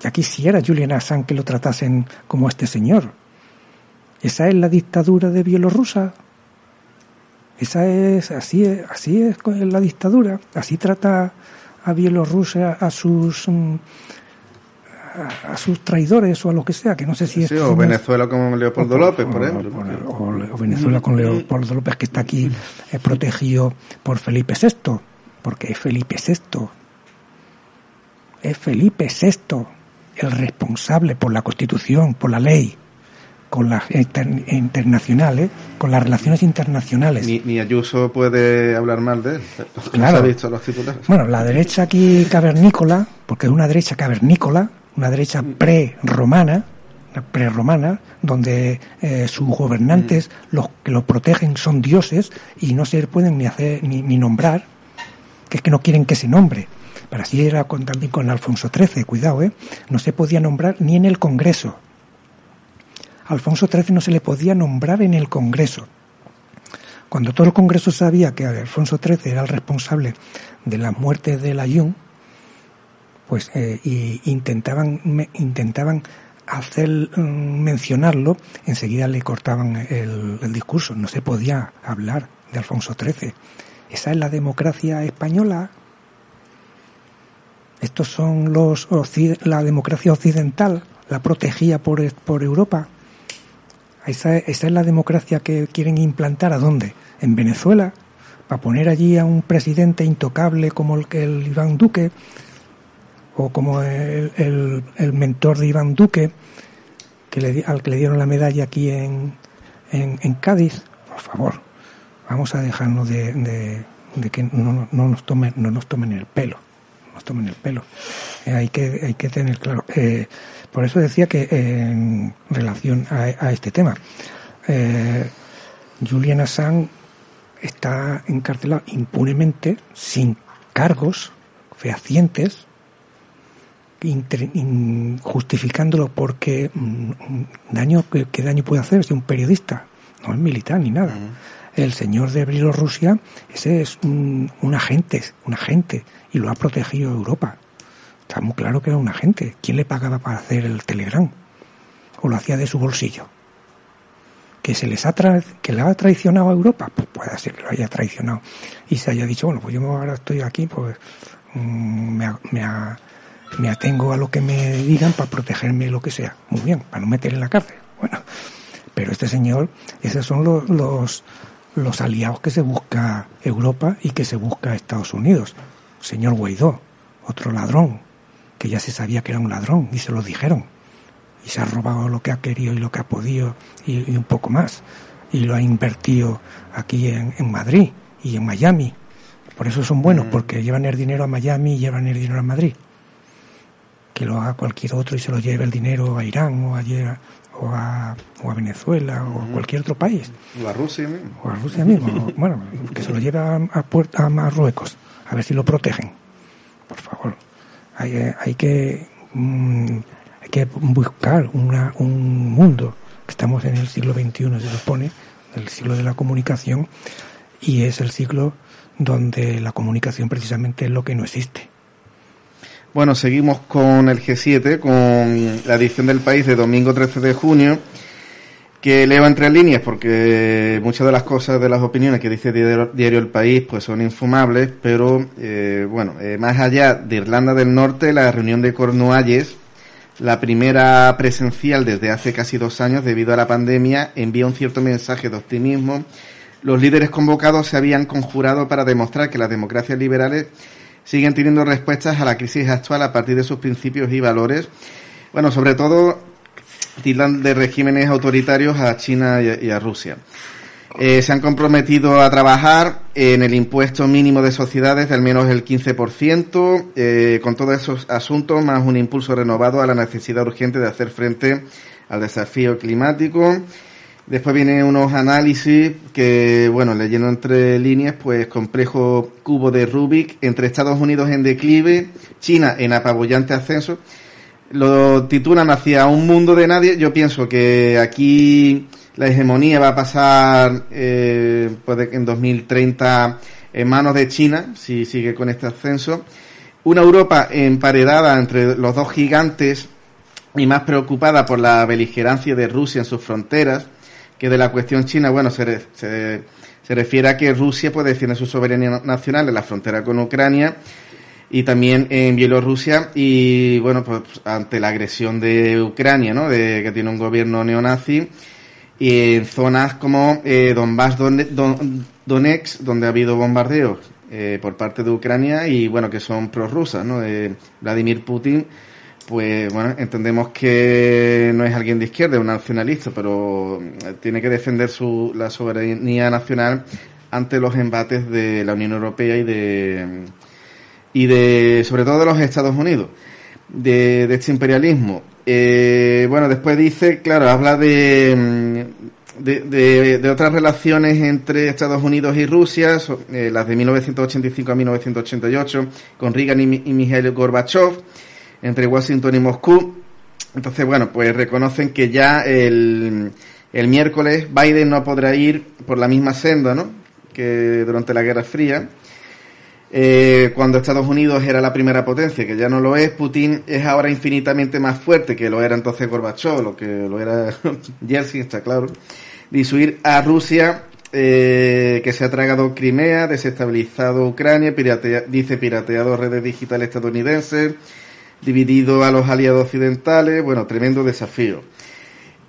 Ya quisiera Julian Assange que lo tratasen como a este señor. Esa es la dictadura de Bielorrusia. Esa es, así es, así es la dictadura. Así trata a Bielorrusia a sus mm, a, a sus traidores o a lo que sea, que no sé si es
Sí, o
como-
Venezuela con Leopoldo
o-
López,
o-
por
o-
ejemplo.
O, o Venezuela con Leopoldo López, que está aquí eh, protegido por Felipe VI, porque es Felipe VI. Es Felipe VI el responsable por la Constitución, por la ley, con las inter- internacionales, con las relaciones internacionales.
Ni, ni Ayuso puede hablar mal de él.
Claro.
se ha visto los titulares.
Bueno, la derecha aquí cavernícola, porque es una derecha cavernícola, una derecha pre-romana, prerromana, donde eh, sus gobernantes, los que lo protegen, son dioses y no se pueden ni hacer ni, ni nombrar, que es que no quieren que se nombre. Pero así era con, también con Alfonso XIII, cuidado, ¿eh? No se podía nombrar ni en el Congreso. A Alfonso XIII no se le podía nombrar en el Congreso. Cuando todo el Congreso sabía que Alfonso XIII era el responsable de las muertes de la Jung, pues eh, y intentaban me- intentaban hacer mm, mencionarlo, enseguida le cortaban el, discurso. No se podía hablar de Alfonso XIII. Esa es la democracia española. Estos son los la democracia occidental, la protegida por, por Europa. Esa, esa es la democracia que quieren implantar. ¿A dónde? En Venezuela, para poner allí a un presidente intocable como el que el Iván Duque, o como el, el- mentor de Iván Duque, que le, al que le dieron la medalla aquí en, en, Cádiz. Por favor, vamos a dejarnos de, de- que no, no nos tomen, no nos tomen el pelo. no Nos tomen el pelo. Eh, hay, que, hay que tener claro. Eh, por eso decía que en relación a, a este tema, eh, Julian Assange está encarcelado impunemente, sin cargos fehacientes, justificándolo porque mm, daño ¿qué, daño puede hacer si un periodista. No es militar ni nada. El señor de Bielorrusia ese es un, un agente un agente y lo ha protegido Europa. Está muy claro que era un agente. Quién le pagaba para hacer el telegram o lo hacía de su bolsillo que se les ha tra- que le ha traicionado a Europa pues puede ser que lo haya traicionado. Y se haya dicho bueno pues yo ahora estoy aquí pues mm, me, me ha- me atengo a lo que me digan para protegerme lo que sea. Muy bien, para no meter en la cárcel. Bueno, pero este señor, esos son los, los, los aliados que se busca Europa y que se busca Estados Unidos. Señor Guaidó, otro ladrón, que ya se sabía que era un ladrón y se lo dijeron. Y se ha robado lo que ha querido y lo que ha podido y, y un poco más. Y lo ha invertido aquí en, en Madrid y en Miami. Por eso son buenos,
Mm.
porque llevan el dinero a Miami y llevan el dinero a Madrid. Que lo haga cualquier otro y se lo lleve el dinero a Irán o a, o a, o a Venezuela o a cualquier otro país.
O a Rusia mismo.
O a Rusia mismo. bueno, que se lo lleve a, a, a Marruecos. A ver si lo protegen. Por favor. Hay, eh, hay que mm, hay que buscar una, un mundo. Estamos en el siglo XXI, se supone, el siglo de la comunicación, y es el siglo donde la comunicación precisamente es lo que no existe.
Bueno, seguimos con el G7, con la edición del país de domingo 13 de junio, que leo entre líneas porque muchas de las cosas, de las opiniones que dice Diario, Diario El País, pues son infumables, pero eh, bueno, eh, más allá de Irlanda del Norte, la reunión de Cornualles, la primera presencial desde hace casi dos años debido a la pandemia, envía un cierto mensaje de optimismo. Los líderes convocados se habían conjurado para demostrar que las democracias liberales siguen teniendo respuestas a la crisis actual a partir de sus principios y valores. Bueno, sobre todo tildan de regímenes autoritarios a China y a, Rusia. Eh, se han comprometido a trabajar en el impuesto mínimo de sociedades de al menos el 15%, eh, con todos esos asuntos, más un impulso renovado a la necesidad urgente de hacer frente al desafío climático. Después vienen unos análisis que, bueno, leyendo entre líneas, pues complejo cubo de Rubik entre Estados Unidos en declive, China en apabullante ascenso. Lo titulan hacia un mundo de nadie. Yo pienso que aquí la hegemonía va a pasar eh, pues en 2030 en manos de China, si sigue con este ascenso. Una Europa emparedada entre los dos gigantes y más preocupada por la beligerancia de Rusia en sus fronteras que de la cuestión china. Bueno, se, se, refiere a que Rusia pues defiende su soberanía nacional en la frontera con Ucrania y también en Bielorrusia y bueno, pues ante la agresión de Ucrania, ¿no? De que tiene un gobierno neonazi y en zonas como eh, Donbass, Don- Donetsk, donde ha habido bombardeos eh, por parte de Ucrania y bueno, que son prorrusas, ¿no? Vladimir Putin, pues bueno, entendemos que no es alguien de izquierda, es un nacionalista, pero eh, tiene que defender su, la soberanía nacional ante los embates de la Unión Europea y de y de sobre todo de los Estados Unidos de, este imperialismo. Eh, bueno después dice claro habla de de, otras relaciones entre Estados Unidos y Rusia eh, las de 1985 a 1988 con Reagan y, y Mikhail Gorbachev entre Washington y Moscú entonces bueno pues reconocen que ya el, el miércoles Biden no podrá ir por la misma senda no que durante la Guerra Fría eh, cuando Estados Unidos era la primera potencia, que ya no lo es, Putin es ahora infinitamente más fuerte que lo era entonces Gorbachev, lo que lo era Yeltsin, está claro. Disuir a Rusia, eh, que se ha tragado Crimea, desestabilizado Ucrania, piratea- dice pirateado redes digitales estadounidenses, dividido a los aliados occidentales, bueno, tremendo desafío.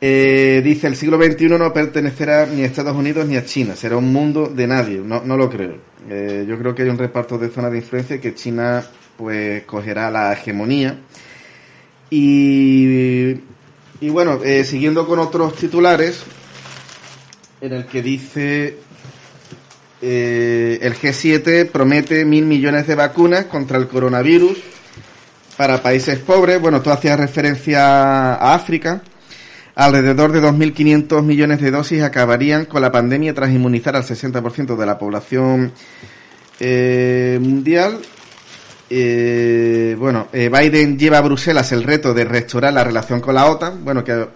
Eh, dice, el siglo XXI no pertenecerá ni a Estados Unidos ni a China, será un mundo de nadie, no, no lo creo. Eh, yo creo que hay un reparto de zonas de influencia que China pues cogerá la hegemonía. Y, y bueno, eh, siguiendo con otros titulares, en el que dice el G7 promete mil millones de vacunas contra el coronavirus para países pobres. Bueno, tú hacías referencia a África. Alrededor de 2.500 millones de dosis acabarían con la pandemia tras inmunizar al 60% de la población eh, mundial. Eh, bueno, eh, Biden lleva a Bruselas el reto de restaurar la relación con la OTAN. Bueno, que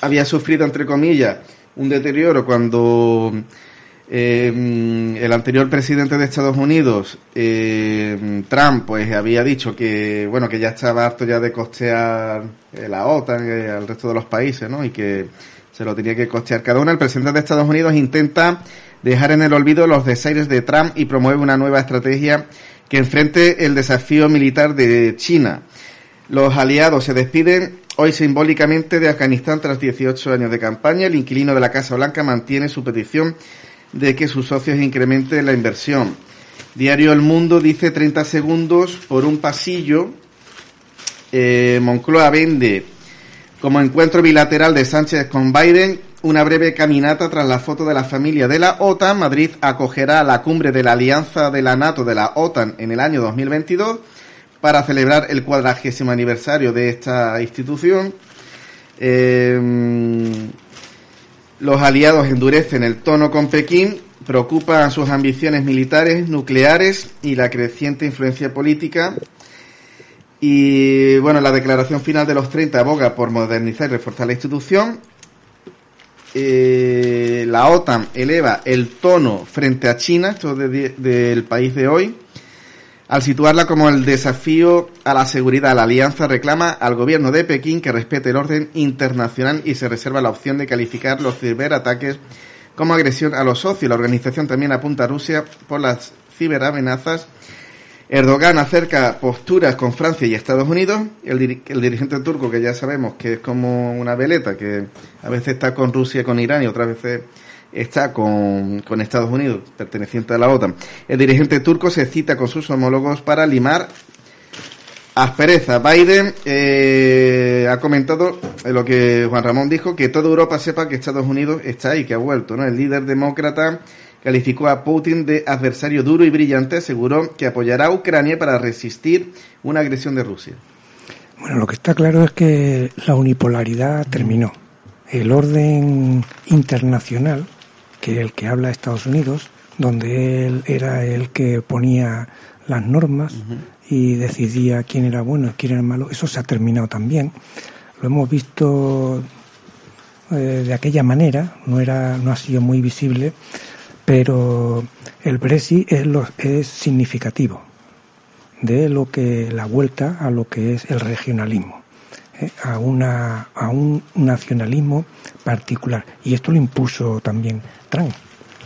había sufrido, entre comillas, un deterioro cuando eh, el anterior presidente de Estados Unidos, eh, Trump, pues había dicho que, bueno, que ya estaba harto ya de costear eh, la OTAN eh, al resto de los países, ¿no? Y que se lo tenía que costear cada uno. El presidente de Estados Unidos intenta dejar en el olvido los desaires de Trump y promueve una nueva estrategia que enfrente el desafío militar de China. Los aliados se despiden hoy simbólicamente de Afganistán tras 18 años de campaña. El inquilino de la Casa Blanca mantiene su petición de que sus socios incrementen la inversión. Diario El Mundo dice 30 segundos por un pasillo. Eh, Moncloa vende como encuentro bilateral de Sánchez con Biden una breve caminata tras la foto de la familia de la OTAN. Madrid acogerá la cumbre de la Alianza de la NATO de la OTAN en el año 2022 para celebrar el cuadragésimo aniversario de esta institución. Eh, los aliados endurecen el tono con Pekín, preocupan sus ambiciones militares, nucleares y la creciente influencia política. Y bueno, la declaración final de los 30 aboga por modernizar y reforzar la institución. Eh, la OTAN eleva el tono frente a China, esto es del país de hoy. Al situarla como el desafío a la seguridad, la alianza reclama al gobierno de Pekín que respete el orden internacional y se reserva la opción de calificar los ciberataques como agresión a los socios. La organización también apunta a Rusia por las ciberamenazas. Erdogan acerca posturas con Francia y Estados Unidos. El, el, dirigente turco, que ya sabemos que es como una veleta, que a veces está con Rusia con Irán y otras veces está con, Estados Unidos, perteneciente a la OTAN. El dirigente turco se cita con sus homólogos para limar aspereza. Biden eh, ha comentado lo que Juan Ramón dijo, que toda Europa sepa que Estados Unidos está ahí, que ha vuelto. ¿no? El líder demócrata calificó a Putin de adversario duro y brillante, aseguró que apoyará a Ucrania para resistir una agresión de Rusia.
Bueno, lo que está claro es que la unipolaridad terminó. El orden internacional que el que habla Estados Unidos, donde él era el que ponía las normas y decidía quién era bueno y quién era malo, eso se ha terminado también. Lo hemos visto eh, de aquella manera, no, era, no ha sido muy visible, pero el Brexit es, lo, es significativo de lo que la vuelta a lo que es el regionalismo. Eh, a, una, a un nacionalismo particular. Y esto lo impuso también Trump.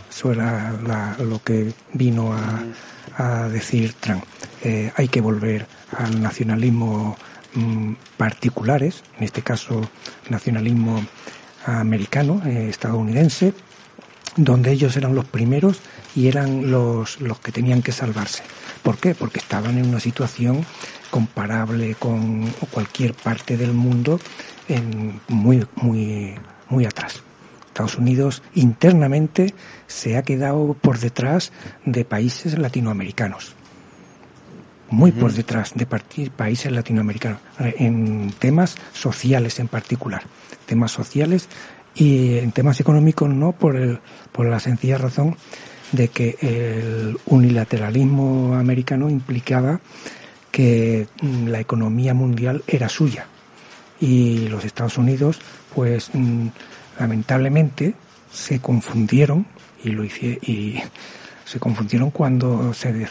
Eso era lo que vino a, decir Trump. Eh, hay que volver al nacionalismo mm, particulares, en este caso nacionalismo americano, eh, estadounidense, donde ellos eran los primeros y eran los, los que tenían que salvarse. ¿Por qué? Porque estaban en una situación comparable con cualquier parte del mundo en muy, muy, muy atrás. Estados Unidos internamente se ha quedado por detrás de países latinoamericanos. Muy por detrás de países latinoamericanos, en temas sociales en particular. Temas sociales y en temas económicos no, por, el, por la sencilla razón de que el unilateralismo americano implicaba que mm, la economía mundial era suya y los Estados Unidos pues mm, lamentablemente se confundieron y lo y se confundieron cuando se,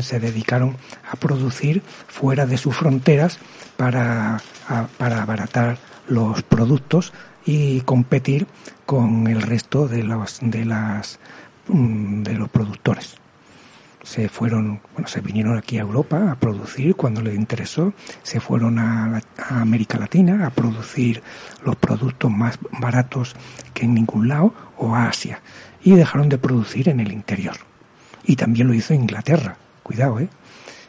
se dedicaron a producir fuera de sus fronteras para, para abaratar los productos y competir con el resto de los de las mm, de los productores se fueron, bueno, se vinieron aquí a Europa a producir cuando les interesó, se fueron a, América Latina a producir los productos más baratos que en ningún lado o a Asia y dejaron de producir en el interior. Y también lo hizo Inglaterra, cuidado, ¿eh?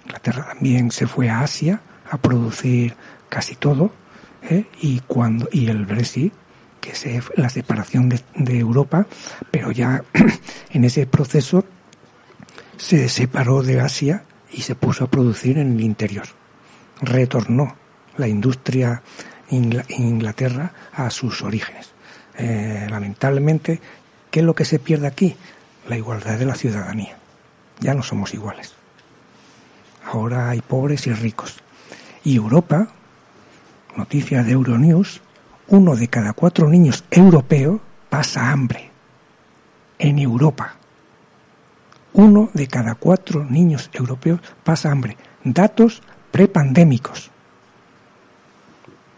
Inglaterra también se fue a Asia a producir casi todo ¿eh? y cuando y el Brexit que es la separación de, de Europa, pero ya en ese proceso se separó de Asia y se puso a producir en el interior. Retornó la industria Inglaterra a sus orígenes. Eh, lamentablemente, ¿qué es lo que se pierde aquí? La igualdad de la ciudadanía. Ya no somos iguales. Ahora hay pobres y ricos. Y Europa, noticia de Euronews, uno de cada cuatro niños europeos pasa hambre. En Europa uno de cada cuatro niños europeos pasa hambre. Datos prepandémicos.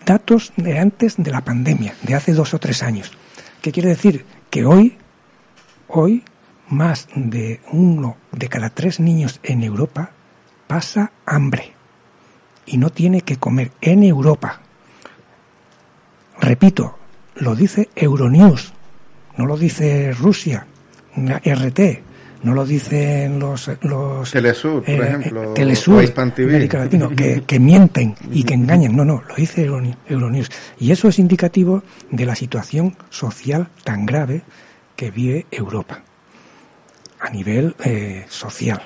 Datos de antes de la pandemia, de hace dos o tres años. ¿Qué quiere decir? Que hoy, hoy, más de uno de cada tres niños en Europa pasa hambre y no tiene que comer en Europa. Repito, lo dice Euronews, no lo dice Rusia, RT, no lo dicen los, los
Telesur, por
eh,
ejemplo,
Telesur,
o Hispan TV.
América Latino, que, que mienten y que engañan. No, no, lo dice Eurone- Euronews. Y eso es indicativo de la situación social tan grave que vive Europa a nivel eh, social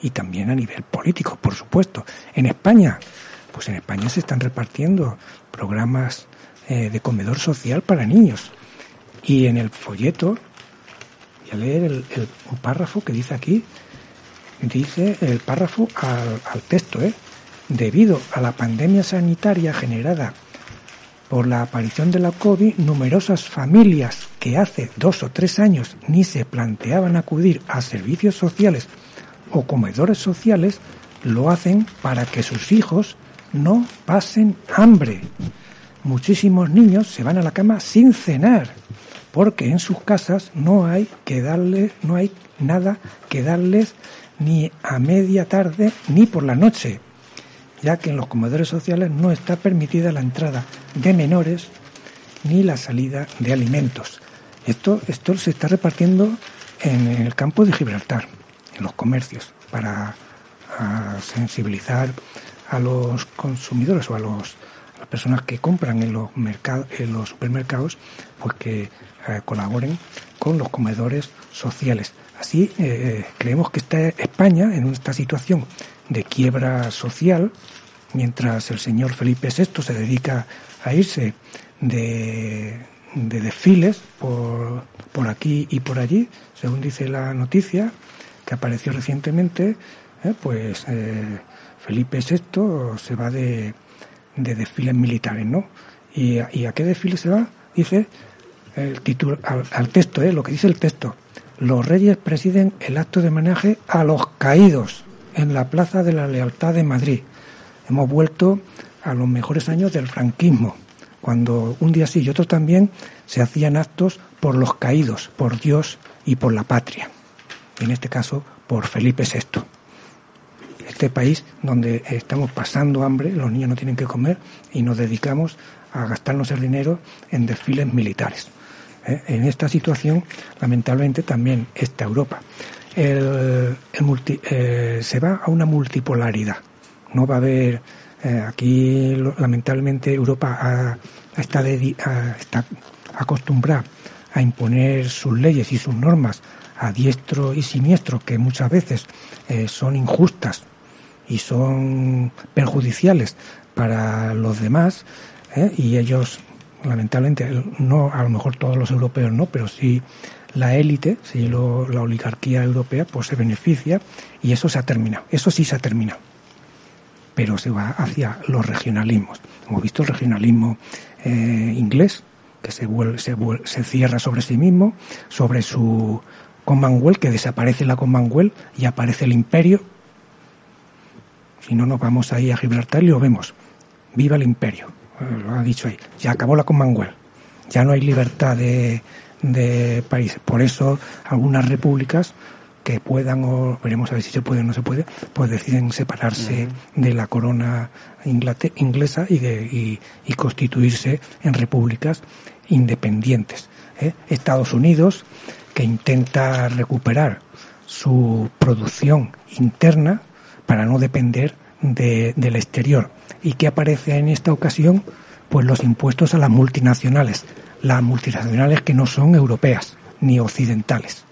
y también a nivel político, por supuesto. En España, pues en España se están repartiendo programas eh, de comedor social para niños. Y en el folleto, voy a leer el, párrafo que dice aquí, dice el párrafo al, al texto, ¿eh? Debido a la pandemia sanitaria generada por la aparición de la COVID, numerosas familias que hace dos o tres años ni se planteaban acudir a servicios sociales o comedores sociales, lo hacen para que sus hijos no pasen hambre. Muchísimos niños se van a la cama sin cenar, porque en sus casas no hay que darle, no hay nada que darles ni a media tarde ni por la noche ya que en los comedores sociales no está permitida la entrada de menores ni la salida de alimentos. Esto, esto se está repartiendo en el campo de Gibraltar, en los comercios, para sensibilizar a los consumidores o a, los, las personas que compran en los, mercados, en los supermercados, pues que colaboren con los comedores sociales. Así eh, creemos que está España en esta situación de quiebra social, mientras el señor Felipe VI se dedica a irse de, de desfiles por, por aquí y por allí, según dice la noticia que apareció recientemente, eh, pues eh, Felipe VI se va de, de desfiles militares, ¿no? ¿Y, a- y a qué desfile se va? Dice el título, al, al texto, ¿eh? lo que dice el texto. Los reyes presiden el acto de homenaje a los caídos en la Plaza de la Lealtad de Madrid. Hemos vuelto a los mejores años del franquismo, cuando un día sí y otro también se hacían actos por los caídos, por Dios y por la patria. En este caso, por Felipe VI. Este país donde estamos pasando hambre, los niños no tienen que comer y nos dedicamos a gastarnos el dinero en desfiles militares. ¿Eh? En esta situación, lamentablemente, también está Europa. El- multi- eh, se va a una multipolaridad. No va a haber. eh, aquí, lamentablemente, Europa ha- está, dedi- ha- está acostumbrada a imponer sus leyes y sus normas a diestro y siniestro, que muchas veces son injustas y son perjudiciales para los demás, y ellos, lamentablemente, no, a lo mejor todos los europeos no, pero sí la élite, sí la oligarquía europea, pues se beneficia y eso se ha terminado, eso sí se ha terminado. Pero se va hacia los regionalismos. Hemos visto el regionalismo eh, inglés, que se, vuel- se, vuel- se cierra sobre sí mismo, sobre su Commonwealth, que desaparece la Commonwealth y aparece el imperio, si no, nos vamos ahí a Gibraltar y lo vemos. Viva el imperio. Lo ha dicho ahí. Ya acabó la Commonwealth. Ya no hay libertad de, de países. Por eso algunas repúblicas que puedan, o veremos a ver si se puede o no se puede, pues deciden separarse de la corona inglate- inglesa y, de, y, y constituirse en repúblicas independientes. ¿eh? Estados Unidos, que intenta recuperar su producción interna para no depender de- del exterior. ¿Y qué aparece en esta ocasión? Pues los impuestos a las multinacionales, las multinacionales que no son europeas ni occidentales.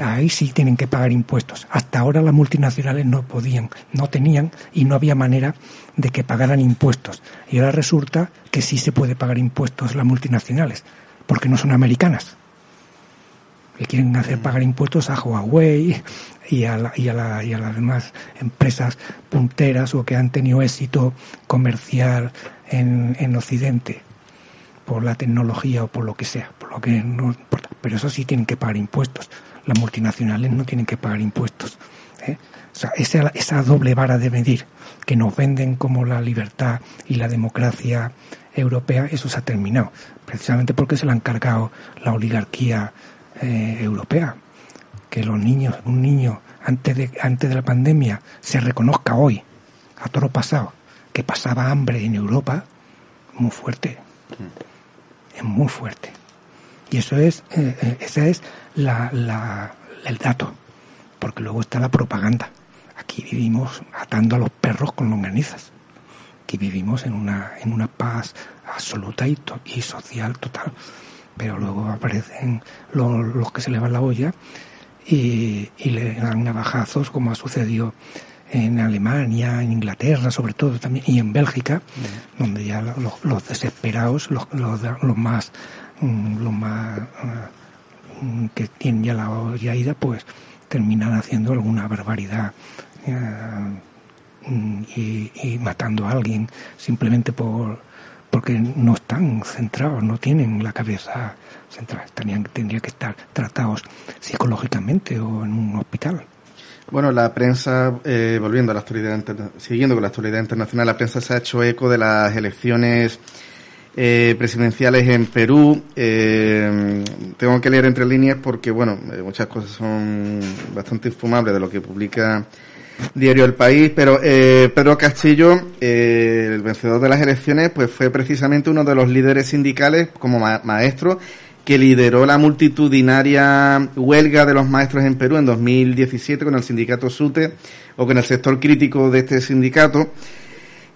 Ahí sí tienen que pagar impuestos. Hasta ahora las multinacionales no podían, no tenían y no había manera de que pagaran impuestos. Y ahora resulta que sí se puede pagar impuestos las multinacionales, porque no son americanas que quieren hacer pagar impuestos a Huawei y a, la- y, a la- y a las demás empresas punteras o que han tenido éxito comercial en, en Occidente por la tecnología o por lo que sea, por lo que no importa. Pero eso sí tienen que pagar impuestos. Las multinacionales no tienen que pagar impuestos. ¿eh? O sea, esa, esa doble vara de medir que nos venden como la libertad y la democracia europea, eso se ha terminado. Precisamente porque se la han cargado la oligarquía eh, europea. Que los niños, un niño antes de, antes de la pandemia se reconozca hoy, a todo lo pasado, que pasaba hambre en Europa, muy fuerte. Es muy fuerte. Y eso es, eh, eh, ese es la, la, el dato. Porque luego está la propaganda. Aquí vivimos atando a los perros con longanizas. Aquí vivimos en una, en una paz absoluta y, to- y social total. Pero luego aparecen los, los que se le va la olla y, y le dan navajazos como ha sucedido en Alemania, en Inglaterra sobre todo también, y en Bélgica, donde ya lo- los, los desesperados, los, más, mm, los más ah, mm, que tienen ya la olla ida, pues terminan haciendo alguna barbaridad eh, mm, y, y matando a alguien simplemente por porque no están centrados, no tienen la cabeza centrada, tendrían, tendría que estar tratados psicológicamente o en un hospital.
Bueno, la prensa, eh, volviendo a la actualidad, siguiendo con la actualidad internacional, la prensa se ha hecho eco de las elecciones eh, presidenciales en Perú. Eh, tengo que leer entre líneas porque, bueno, eh, muchas cosas son bastante infumables de lo que publica Diario El País, pero eh, Pedro Castillo, eh, el vencedor de las elecciones, pues fue precisamente uno de los líderes sindicales como ma- maestro que lideró la multitudinaria huelga de los maestros en Perú en 2017 con el sindicato SUTE o con el sector crítico de este sindicato.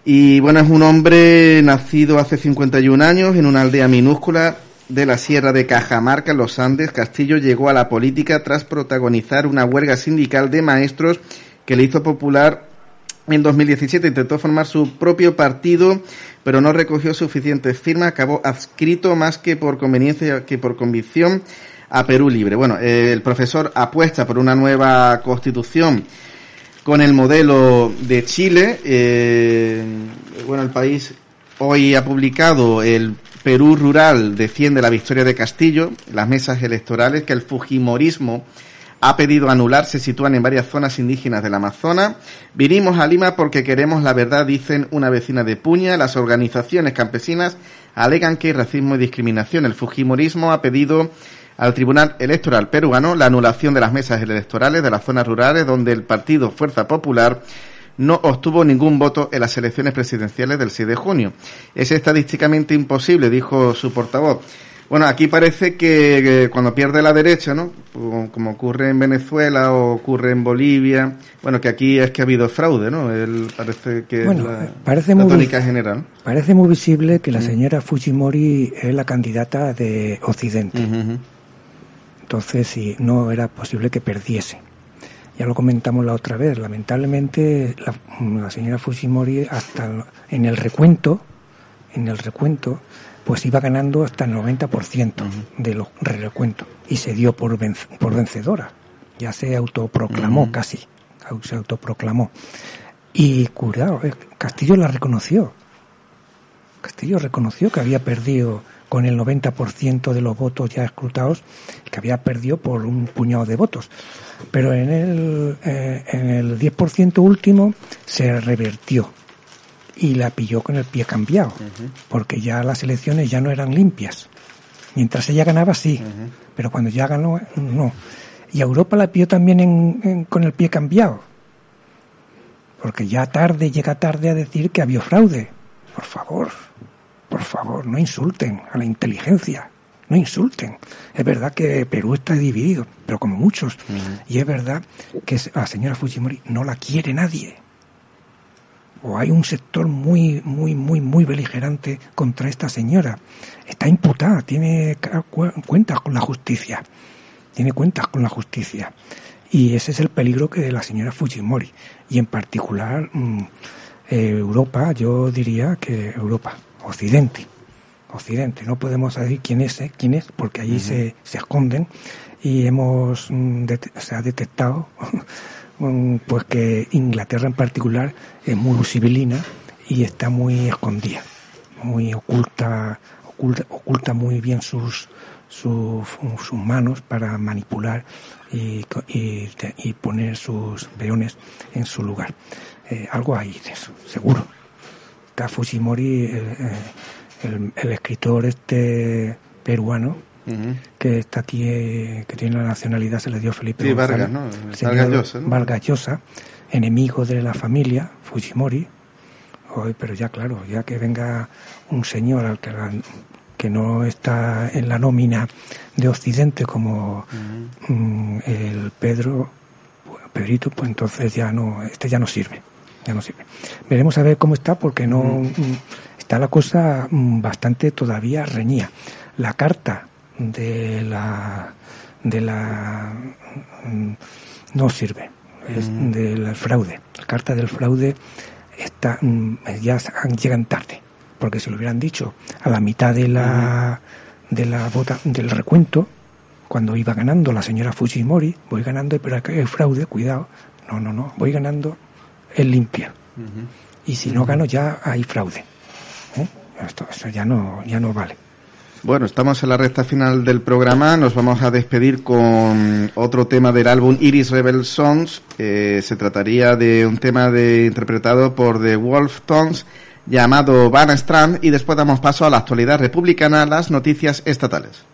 Y bueno, es un hombre nacido hace 51 años en una aldea minúscula de la Sierra de Cajamarca, en los Andes. Castillo llegó a la política tras protagonizar una huelga sindical de maestros que le hizo popular en 2017. Intentó formar su propio partido, pero no recogió suficientes firmas. Acabó adscrito más que por conveniencia que por convicción a Perú Libre. Bueno, eh, el profesor apuesta por una nueva constitución con el modelo de Chile. Eh, bueno, el país hoy ha publicado el Perú Rural defiende la victoria de Castillo. Las mesas electorales que el Fujimorismo ha pedido anular se sitúan en varias zonas indígenas del Amazonas. Vinimos a Lima porque queremos la verdad, dicen una vecina de Puña. Las organizaciones campesinas alegan que hay racismo y discriminación. El Fujimorismo ha pedido al Tribunal Electoral peruano la anulación de las mesas electorales de las zonas rurales donde el partido Fuerza Popular no obtuvo ningún voto en las elecciones presidenciales del 6 de junio. Es estadísticamente imposible, dijo su portavoz. Bueno, aquí parece que, que cuando pierde la derecha, ¿no? Como, ocurre en Venezuela o ocurre en Bolivia, bueno, que aquí es que ha habido fraude, ¿no? Él parece que
Bueno,
la,
parece
la
muy-
tónica general.
Parece muy visible que la señora Fujimori es la candidata de Occidente. Entonces, sí, no era posible que perdiese. Ya lo comentamos la otra vez. Lamentablemente, la, la señora Fujimori, hasta en el recuento, en el recuento, pues iba ganando hasta el 90% de los recuentos y se dio por, por vencedora. Ya se autoproclamó casi, se autoproclamó. Y cuidado, eh, Castillo la reconoció. Castillo reconoció que había perdido con el 90% de los votos ya escrutados, que había perdido por un puñado de votos. Pero en el, eh, en el 10% último se revertió y la pilló con el pie cambiado, porque ya las elecciones ya no eran limpias. Mientras ella ganaba, sí, pero cuando ya ganó, no. Y a Europa la pilló también en- en- con el pie cambiado, porque ya tarde, llega tarde a decir que había fraude. Por favor, por favor, no insulten a la inteligencia, no insulten. Es verdad que Perú está dividido, pero como muchos. Y es verdad que a la señora Fujimori no la quiere nadie. O hay un sector muy, muy, muy, muy beligerante contra esta señora. Está imputada, tiene cuentas con la justicia. Tiene cuentas con la justicia. Y ese es el peligro que de la señora Fujimori. Y en particular, mm, eh, Europa, yo diría que Europa, Occidente. Occidente, no podemos decir quién es, eh, quién es, porque allí se, se esconden y hemos mm, se ha detectado pues que Inglaterra en particular es muy sibilina y está muy escondida, muy oculta, oculta, oculta muy bien sus, sus, sus manos para manipular y, y poner sus peones en su lugar. Eh, algo hay de eso, seguro. Está Fujimori, eh, eh, el, el escritor este peruano, que está aquí, eh, que tiene la nacionalidad, se le dio Felipe
Sí,
González,
Vargas, ¿no?
el señor
Vargas Llosa, ¿no?
Vargas Llosa, enemigo de la familia, Fujimori. Hoy, pero ya claro, ya que venga un señor al que, la- que no está en la nómina de Occidente como mm, el Pedro, Pedrito, pues entonces ya no, este ya no sirve, ya no sirve. Veremos a ver cómo está porque no mm, está la cosa mm, bastante todavía reñida. La carta de la de la mm, no sirve, es del fraude. La carta del fraude está mm, ya llegan tarde, porque si lo hubieran dicho a la mitad de la de la vota del recuento cuando iba ganando la señora Fujimori, voy ganando, pero aquí hay fraude, cuidado. No, no, no, voy ganando es limpia. Y si no gano ya hay fraude. ¿eh? Esto, esto ya no ya no vale.
Bueno, estamos en la recta final del programa. Nos vamos a despedir con otro tema del álbum Iris Rebel Songs. Se trataría de un tema de, interpretado por The Wolf Tones llamado Van Strand y después damos paso a la actualidad republicana, las noticias estatales.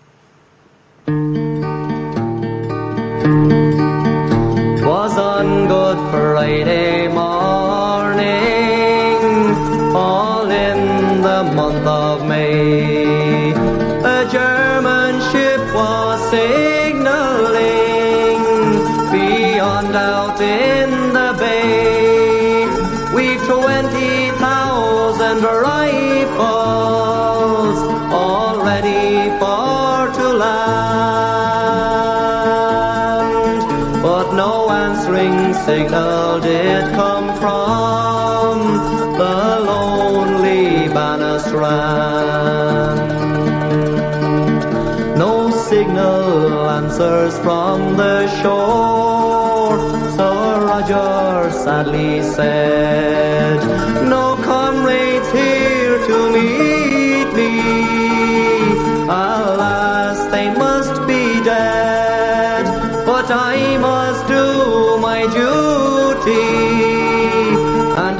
From the lonely Bannerstrand. No signal answers from the shore. Sir Roger sadly said,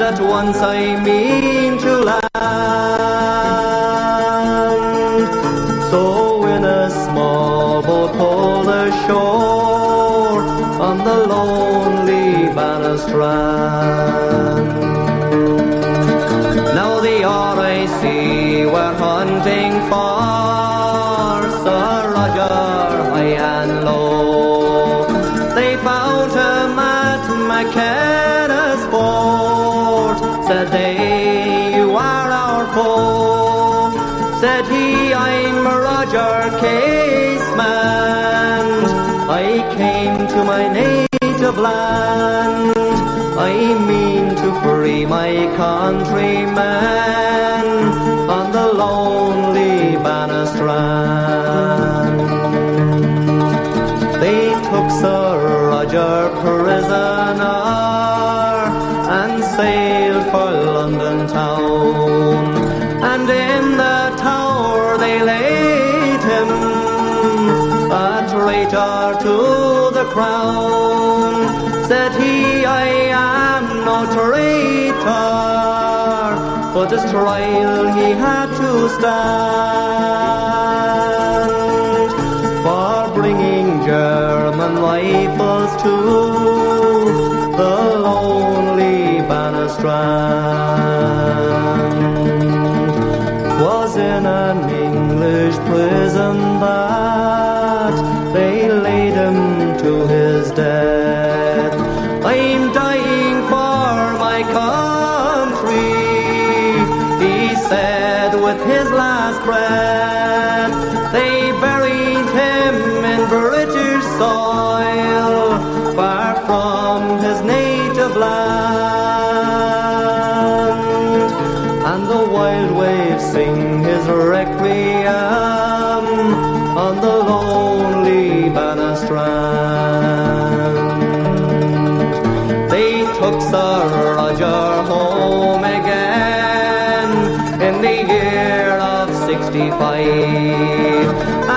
at once I mean to land. So in a small boat pulled ashore on the lonely Bannerstrand. Now the RIC were hunting for Sir Roger high Casement. I came to my native land. I mean to free my countrymen on the lonely Bannerstrand. They took Sir Roger prisoner and sailed for London town. And in the tower they laid to the crown. Said he, I am no traitor, but his trial he had to stand for bringing German rifles to the lonely Bannerstrand. Roger home again in the year of 65.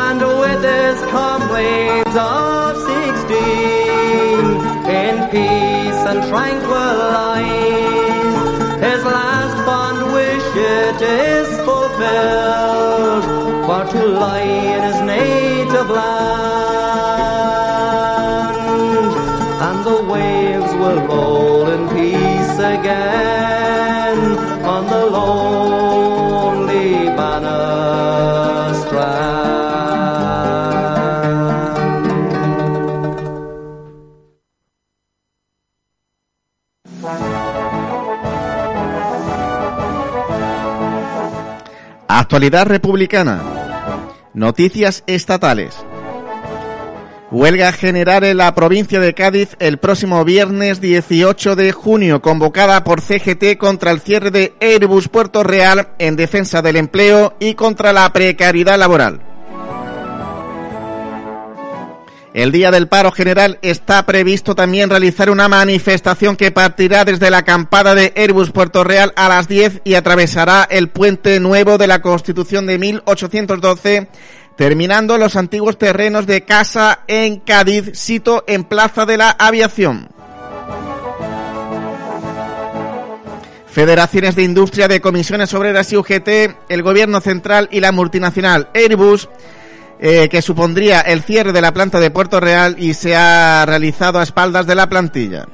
And with his comrades of 16 in peace and tranquil life, his last fond wish it is fulfilled, for to lie in his native land, and the waves will roll again on the.
Actualidad republicana. Noticias estatales. Huelga general en la provincia de Cádiz el próximo viernes 18 de junio, convocada por CGT contra el cierre de Airbus Puerto Real en defensa del empleo y contra la precariedad laboral. El día del paro general está previsto también realizar una manifestación que partirá desde la acampada de Airbus Puerto Real a las 10 y atravesará el puente nuevo de la Constitución de 1812 terminando los antiguos terrenos de casa en Cádiz, sito en Plaza de la Aviación. Federaciones de Industria de Comisiones Obreras y UGT, el Gobierno Central y la multinacional Airbus, eh, que supondría el cierre de la planta de Puerto Real y se ha realizado a espaldas de la plantilla.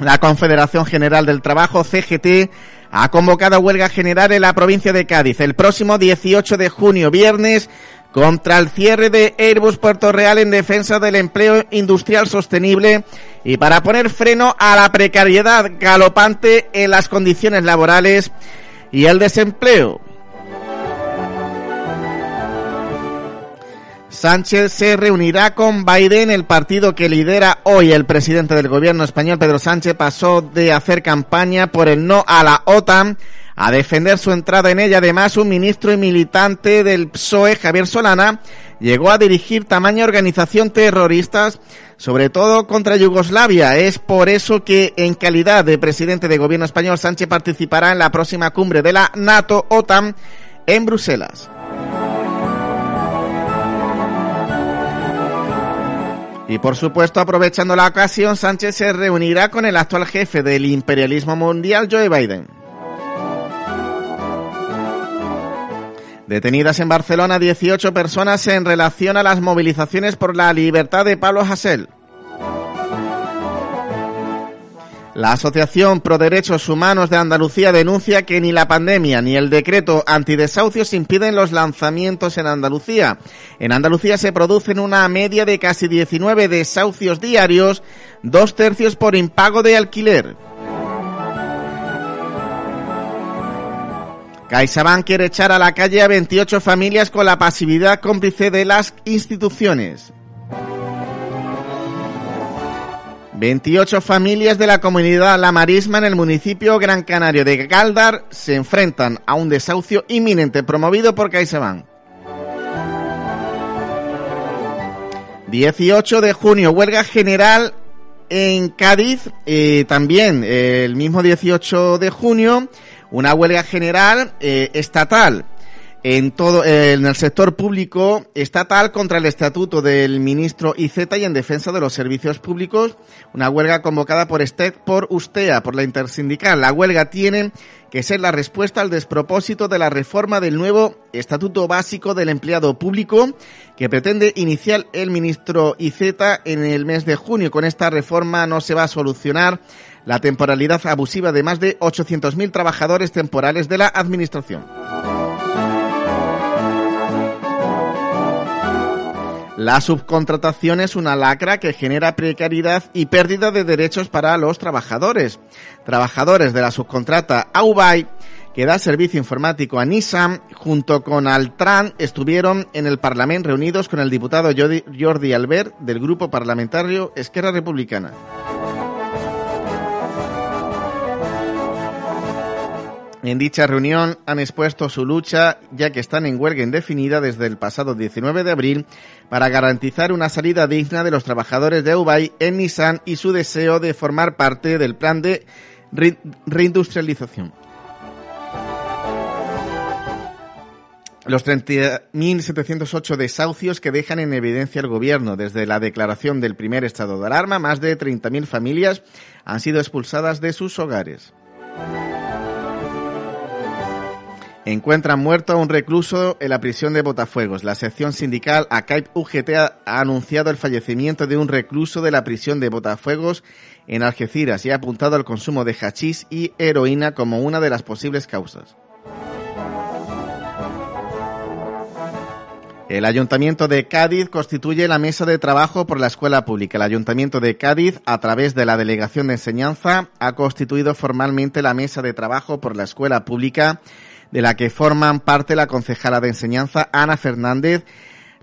La Confederación General del Trabajo, CGT, ha convocado huelga general en la provincia de Cádiz el próximo 18 de junio, viernes, contra el cierre de Airbus Puerto Real en defensa del empleo industrial sostenible y para poner freno a la precariedad galopante en las condiciones laborales y el desempleo. Sánchez se reunirá con Biden, el partido que lidera hoy el presidente del gobierno español, Pedro Sánchez, pasó de hacer campaña por el no a la OTAN a defender su entrada en ella. Además, un ministro y militante del PSOE, Javier Solana, llegó a dirigir tamaña organización terroristas, sobre todo contra Yugoslavia. Es por eso que, en calidad de presidente de gobierno español, Sánchez participará en la próxima cumbre de la NATO-OTAN en Bruselas. Y por supuesto, aprovechando la ocasión, Sánchez se reunirá con el actual jefe del imperialismo mundial, Joe Biden. Detenidas en Barcelona 18 personas en relación a las movilizaciones por la libertad de Pablo Hasél. La Asociación Pro Derechos Humanos de Andalucía denuncia que ni la pandemia ni el decreto antidesahucios impiden los lanzamientos en Andalucía. En Andalucía se producen una media de casi 19 desahucios diarios, dos tercios por impago de alquiler. CaixaBank quiere echar a la calle a 28 familias con la pasividad cómplice de las instituciones. 28 familias de la comunidad La Marisma en el municipio Gran Canario de Galdar se enfrentan a un desahucio inminente promovido por CaixaBank. 18 de junio, huelga general en Cádiz. Eh, también eh, el mismo 18 de junio, una huelga general eh, estatal en todo en el sector público estatal contra el estatuto del ministro IZ y en defensa de los servicios públicos, una huelga convocada por este, por USTEA, por la intersindical. La huelga tiene que ser la respuesta al despropósito de la reforma del nuevo Estatuto Básico del Empleado Público que pretende iniciar el ministro IZ en el mes de junio. Con esta reforma no se va a solucionar la temporalidad abusiva de más de 800.000 trabajadores temporales de la Administración. La subcontratación es una lacra que genera precariedad y pérdida de derechos para los trabajadores. Trabajadores de la subcontrata Aubay, que da servicio informático a Nissan, junto con Altran, estuvieron en el Parlamento reunidos con el diputado Jordi Albert del Grupo Parlamentario Esquerra Republicana. En dicha reunión han expuesto su lucha, ya que están en huelga indefinida desde el pasado 19 de abril, para garantizar una salida digna de los trabajadores de Ubay en Nissan y su deseo de formar parte del plan de re reindustrialización. Los 30.708 desahucios que dejan en evidencia el gobierno desde la declaración del primer estado de alarma, más de 30.000 familias han sido expulsadas de sus hogares. Encuentran muerto a un recluso en la prisión de Botafuegos. La sección sindical ACAIP UGT ha anunciado el fallecimiento de un recluso de la prisión de Botafuegos en Algeciras y ha apuntado al consumo de hachís y heroína como una de las posibles causas. El Ayuntamiento de Cádiz constituye la mesa de trabajo por la escuela pública. El Ayuntamiento de Cádiz, a través de la Delegación de Enseñanza, ha constituido formalmente la mesa de trabajo por la escuela pública de la que forman parte la concejala de enseñanza Ana Fernández,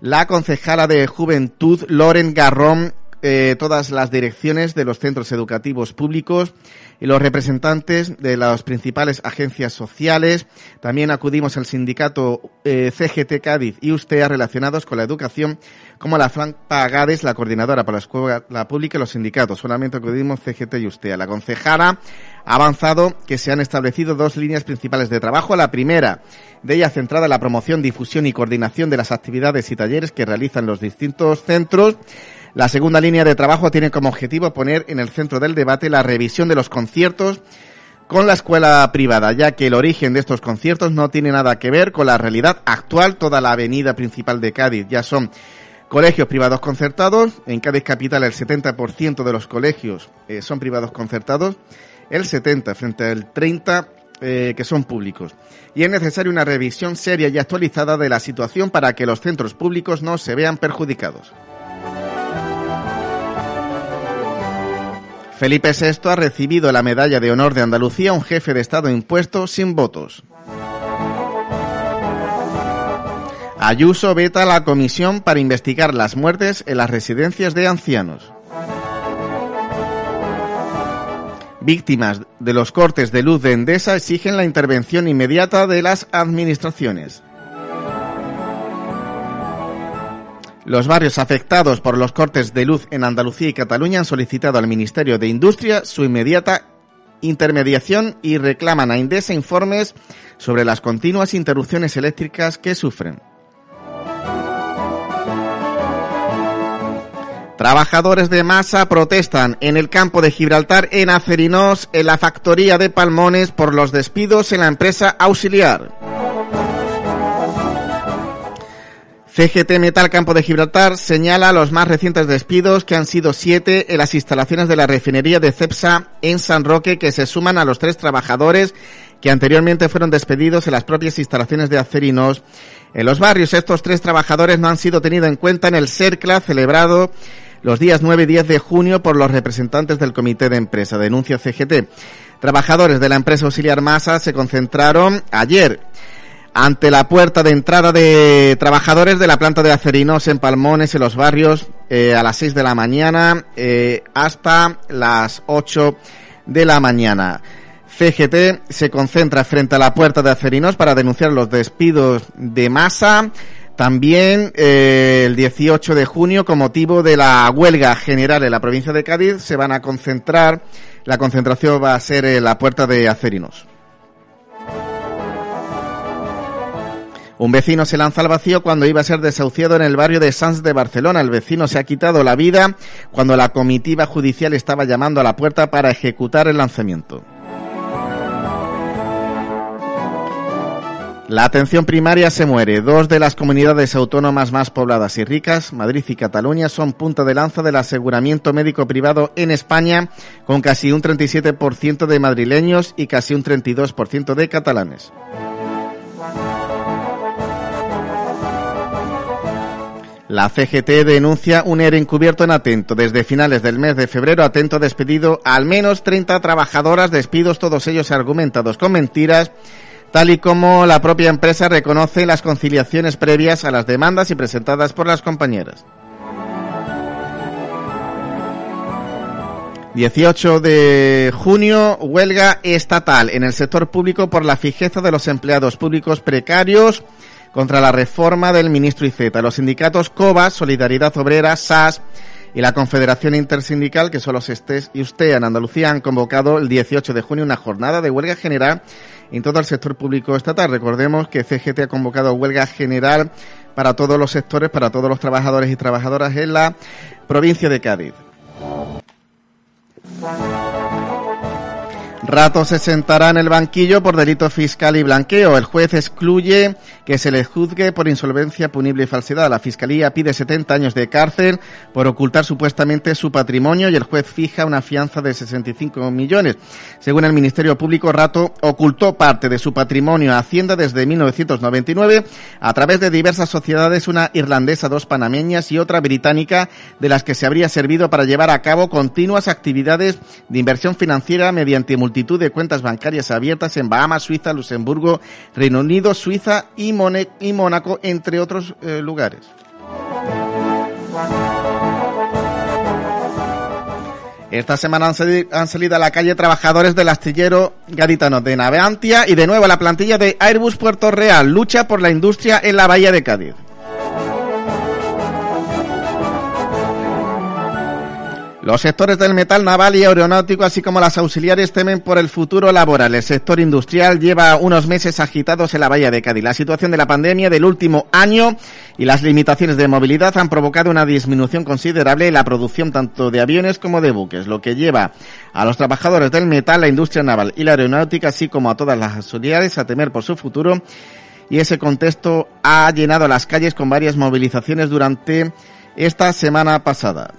la concejala de juventud Loren Garrón, eh, todas las direcciones de los centros educativos públicos y los representantes de las principales agencias sociales. También acudimos al sindicato eh, CGT Cádiz y USTEA relacionados con la educación, como la Franca Gades, la coordinadora para la escuela pública y los sindicatos. Solamente acudimos CGT y USTEA. La concejala ha avanzado que se han establecido dos líneas principales de trabajo. La primera de ella centrada en la promoción, difusión y coordinación de las actividades y talleres que realizan los distintos centros. La segunda línea de trabajo tiene como objetivo poner en el centro del debate la revisión de los conciertos con la escuela privada, ya que el origen de estos conciertos no tiene nada que ver con la realidad actual. Toda la avenida principal de Cádiz ya son colegios privados concertados. En Cádiz Capital el 70% de los colegios eh, son privados concertados, el 70 frente al 30 eh, que son públicos. Y es necesaria una revisión seria y actualizada de la situación para que los centros públicos no se vean perjudicados. Felipe VI ha recibido la medalla de honor de Andalucía, un jefe de Estado impuesto sin votos. Ayuso veta la comisión para investigar las muertes en las residencias de ancianos. Víctimas de los cortes de luz de Endesa exigen la intervención inmediata de las administraciones. Los barrios afectados por los cortes de luz en Andalucía y Cataluña han solicitado al Ministerio de Industria su inmediata intermediación y reclaman a Indesa informes sobre las continuas interrupciones eléctricas que sufren. Trabajadores de masa protestan en el campo de Gibraltar en Acerinos, en la factoría de Palmones, por los despidos en la empresa auxiliar. CGT Metal Campo de Gibraltar señala los más recientes despidos, que han sido siete en las instalaciones de la refinería de Cepsa en San Roque, que se suman a los tres trabajadores que anteriormente fueron despedidos en las propias instalaciones de Acerinos. En los barrios, estos tres trabajadores no han sido tenidos en cuenta en el CERCLA celebrado los días 9 y 10 de junio por los representantes del comité de empresa. Denuncia CGT. Trabajadores de la empresa auxiliar Masa se concentraron ayer ante la puerta de entrada de trabajadores de la planta de acerinos en Palmones, en los barrios, eh, a las 6 de la mañana eh, hasta las 8 de la mañana. CGT se concentra frente a la puerta de acerinos para denunciar los despidos de masa. También eh, el 18 de junio, con motivo de la huelga general en la provincia de Cádiz, se van a concentrar, la concentración va a ser en la puerta de acerinos. Un vecino se lanza al vacío cuando iba a ser desahuciado en el barrio de Sants de Barcelona. El vecino se ha quitado la vida cuando la comitiva judicial estaba llamando a la puerta para ejecutar el lanzamiento. La atención primaria se muere. Dos de las comunidades autónomas más pobladas y ricas, Madrid y Cataluña, son punta de lanza del aseguramiento médico privado en España, con casi un 37% de madrileños y casi un 32% de catalanes. La CGT denuncia un ERE encubierto en Atento. Desde finales del mes de febrero, Atento ha despedido al menos 30 trabajadoras, despidos todos ellos argumentados con mentiras, tal y como la propia empresa reconoce las conciliaciones previas a las demandas y presentadas por las compañeras. 18 de junio, huelga estatal en el sector público por la fijeza de los empleados públicos precarios contra la reforma del ministro Iceta. Los sindicatos COBA, Solidaridad Obrera, SAS y la Confederación Intersindical, que son los ESTES y USTEA en Andalucía, han convocado el 18 de junio una jornada de huelga general en todo el sector público estatal. Recordemos que CGT ha convocado huelga general para todos los sectores, para todos los trabajadores y trabajadoras en la provincia de Cádiz. Rato se sentará en el banquillo por delito fiscal y blanqueo. El juez excluye que se le juzgue por insolvencia punible y falsedad. La fiscalía pide 70 años de cárcel por ocultar supuestamente su patrimonio y el juez fija una fianza de 65 millones. Según el Ministerio Público, Rato ocultó parte de su patrimonio a Hacienda desde 1999 a través de diversas sociedades, una irlandesa, dos panameñas y otra británica, de las que se habría servido para llevar a cabo continuas actividades de inversión financiera mediante de cuentas bancarias abiertas en Bahamas, Suiza, Luxemburgo, Reino Unido, Suiza y, Mónaco, entre otros eh, lugares. Esta semana han, salido a la calle trabajadores del astillero gaditano de Naveantia y de nuevo la plantilla de Airbus Puerto Real lucha por la industria en la bahía de Cádiz. Los sectores del metal naval y aeronáutico, así como las auxiliares, temen por el futuro laboral. El sector industrial lleva unos meses agitados en la Bahía de Cádiz. La situación de la pandemia del último año y las limitaciones de movilidad han provocado una disminución considerable en la producción tanto de aviones como de buques, lo que lleva a los trabajadores del metal, la industria naval y la aeronáutica, así como a todas las auxiliares, a temer por su futuro. Y ese contexto ha llenado las calles con varias movilizaciones durante esta semana pasada.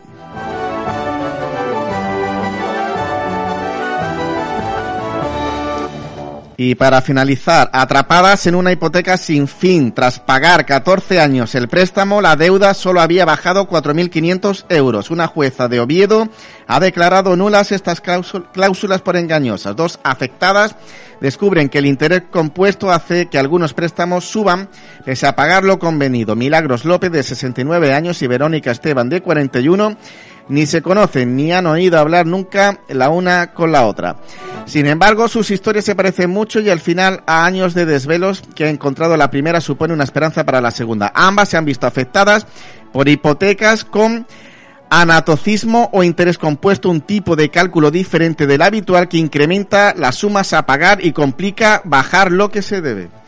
Y para finalizar, atrapadas en una hipoteca sin fin, tras pagar 14 años el préstamo, la deuda solo había bajado 4.500 euros. Una jueza de Oviedo ha declarado nulas estas cláusulas por engañosas. Dos afectadas descubren que el interés compuesto hace que algunos préstamos suban pese a pagar lo convenido. Milagros López, de 69 años, y Verónica Esteban, de 41, ni se conocen ni han oído hablar nunca la una con la otra. Sin embargo, sus historias se parecen mucho y al final a años de desvelos que ha encontrado la primera supone una esperanza para la segunda. Ambas se han visto afectadas por hipotecas con anatocismo o interés compuesto, un tipo de cálculo diferente del habitual que incrementa las sumas a pagar y complica bajar lo que se debe.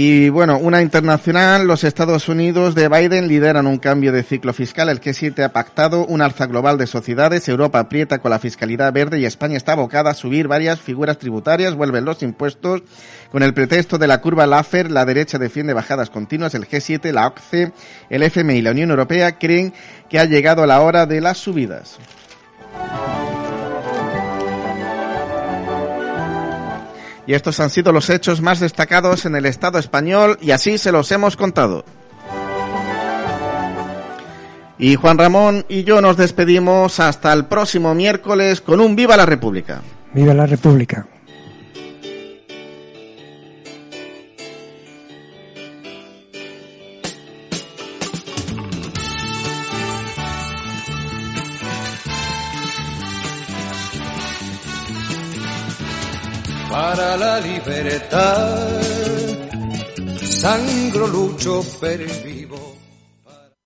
Y bueno, una internacional, los Estados Unidos de Biden lideran un cambio de ciclo fiscal. El G7 ha pactado un alza global de sociedades. Europa aprieta con la fiscalidad verde y España está abocada a subir varias figuras tributarias. Vuelven los impuestos. Con el pretexto de la curva Laffer, la derecha defiende bajadas continuas. El G7, la OCDE, el FMI y la Unión Europea creen que ha llegado la hora de las subidas. Y estos han sido los hechos más destacados en el Estado español y así se los hemos contado. Y Juan Ramón y yo nos despedimos hasta el próximo miércoles con un Viva la República.
Viva la República.
Para la libertad. Sangro lucho per vivo.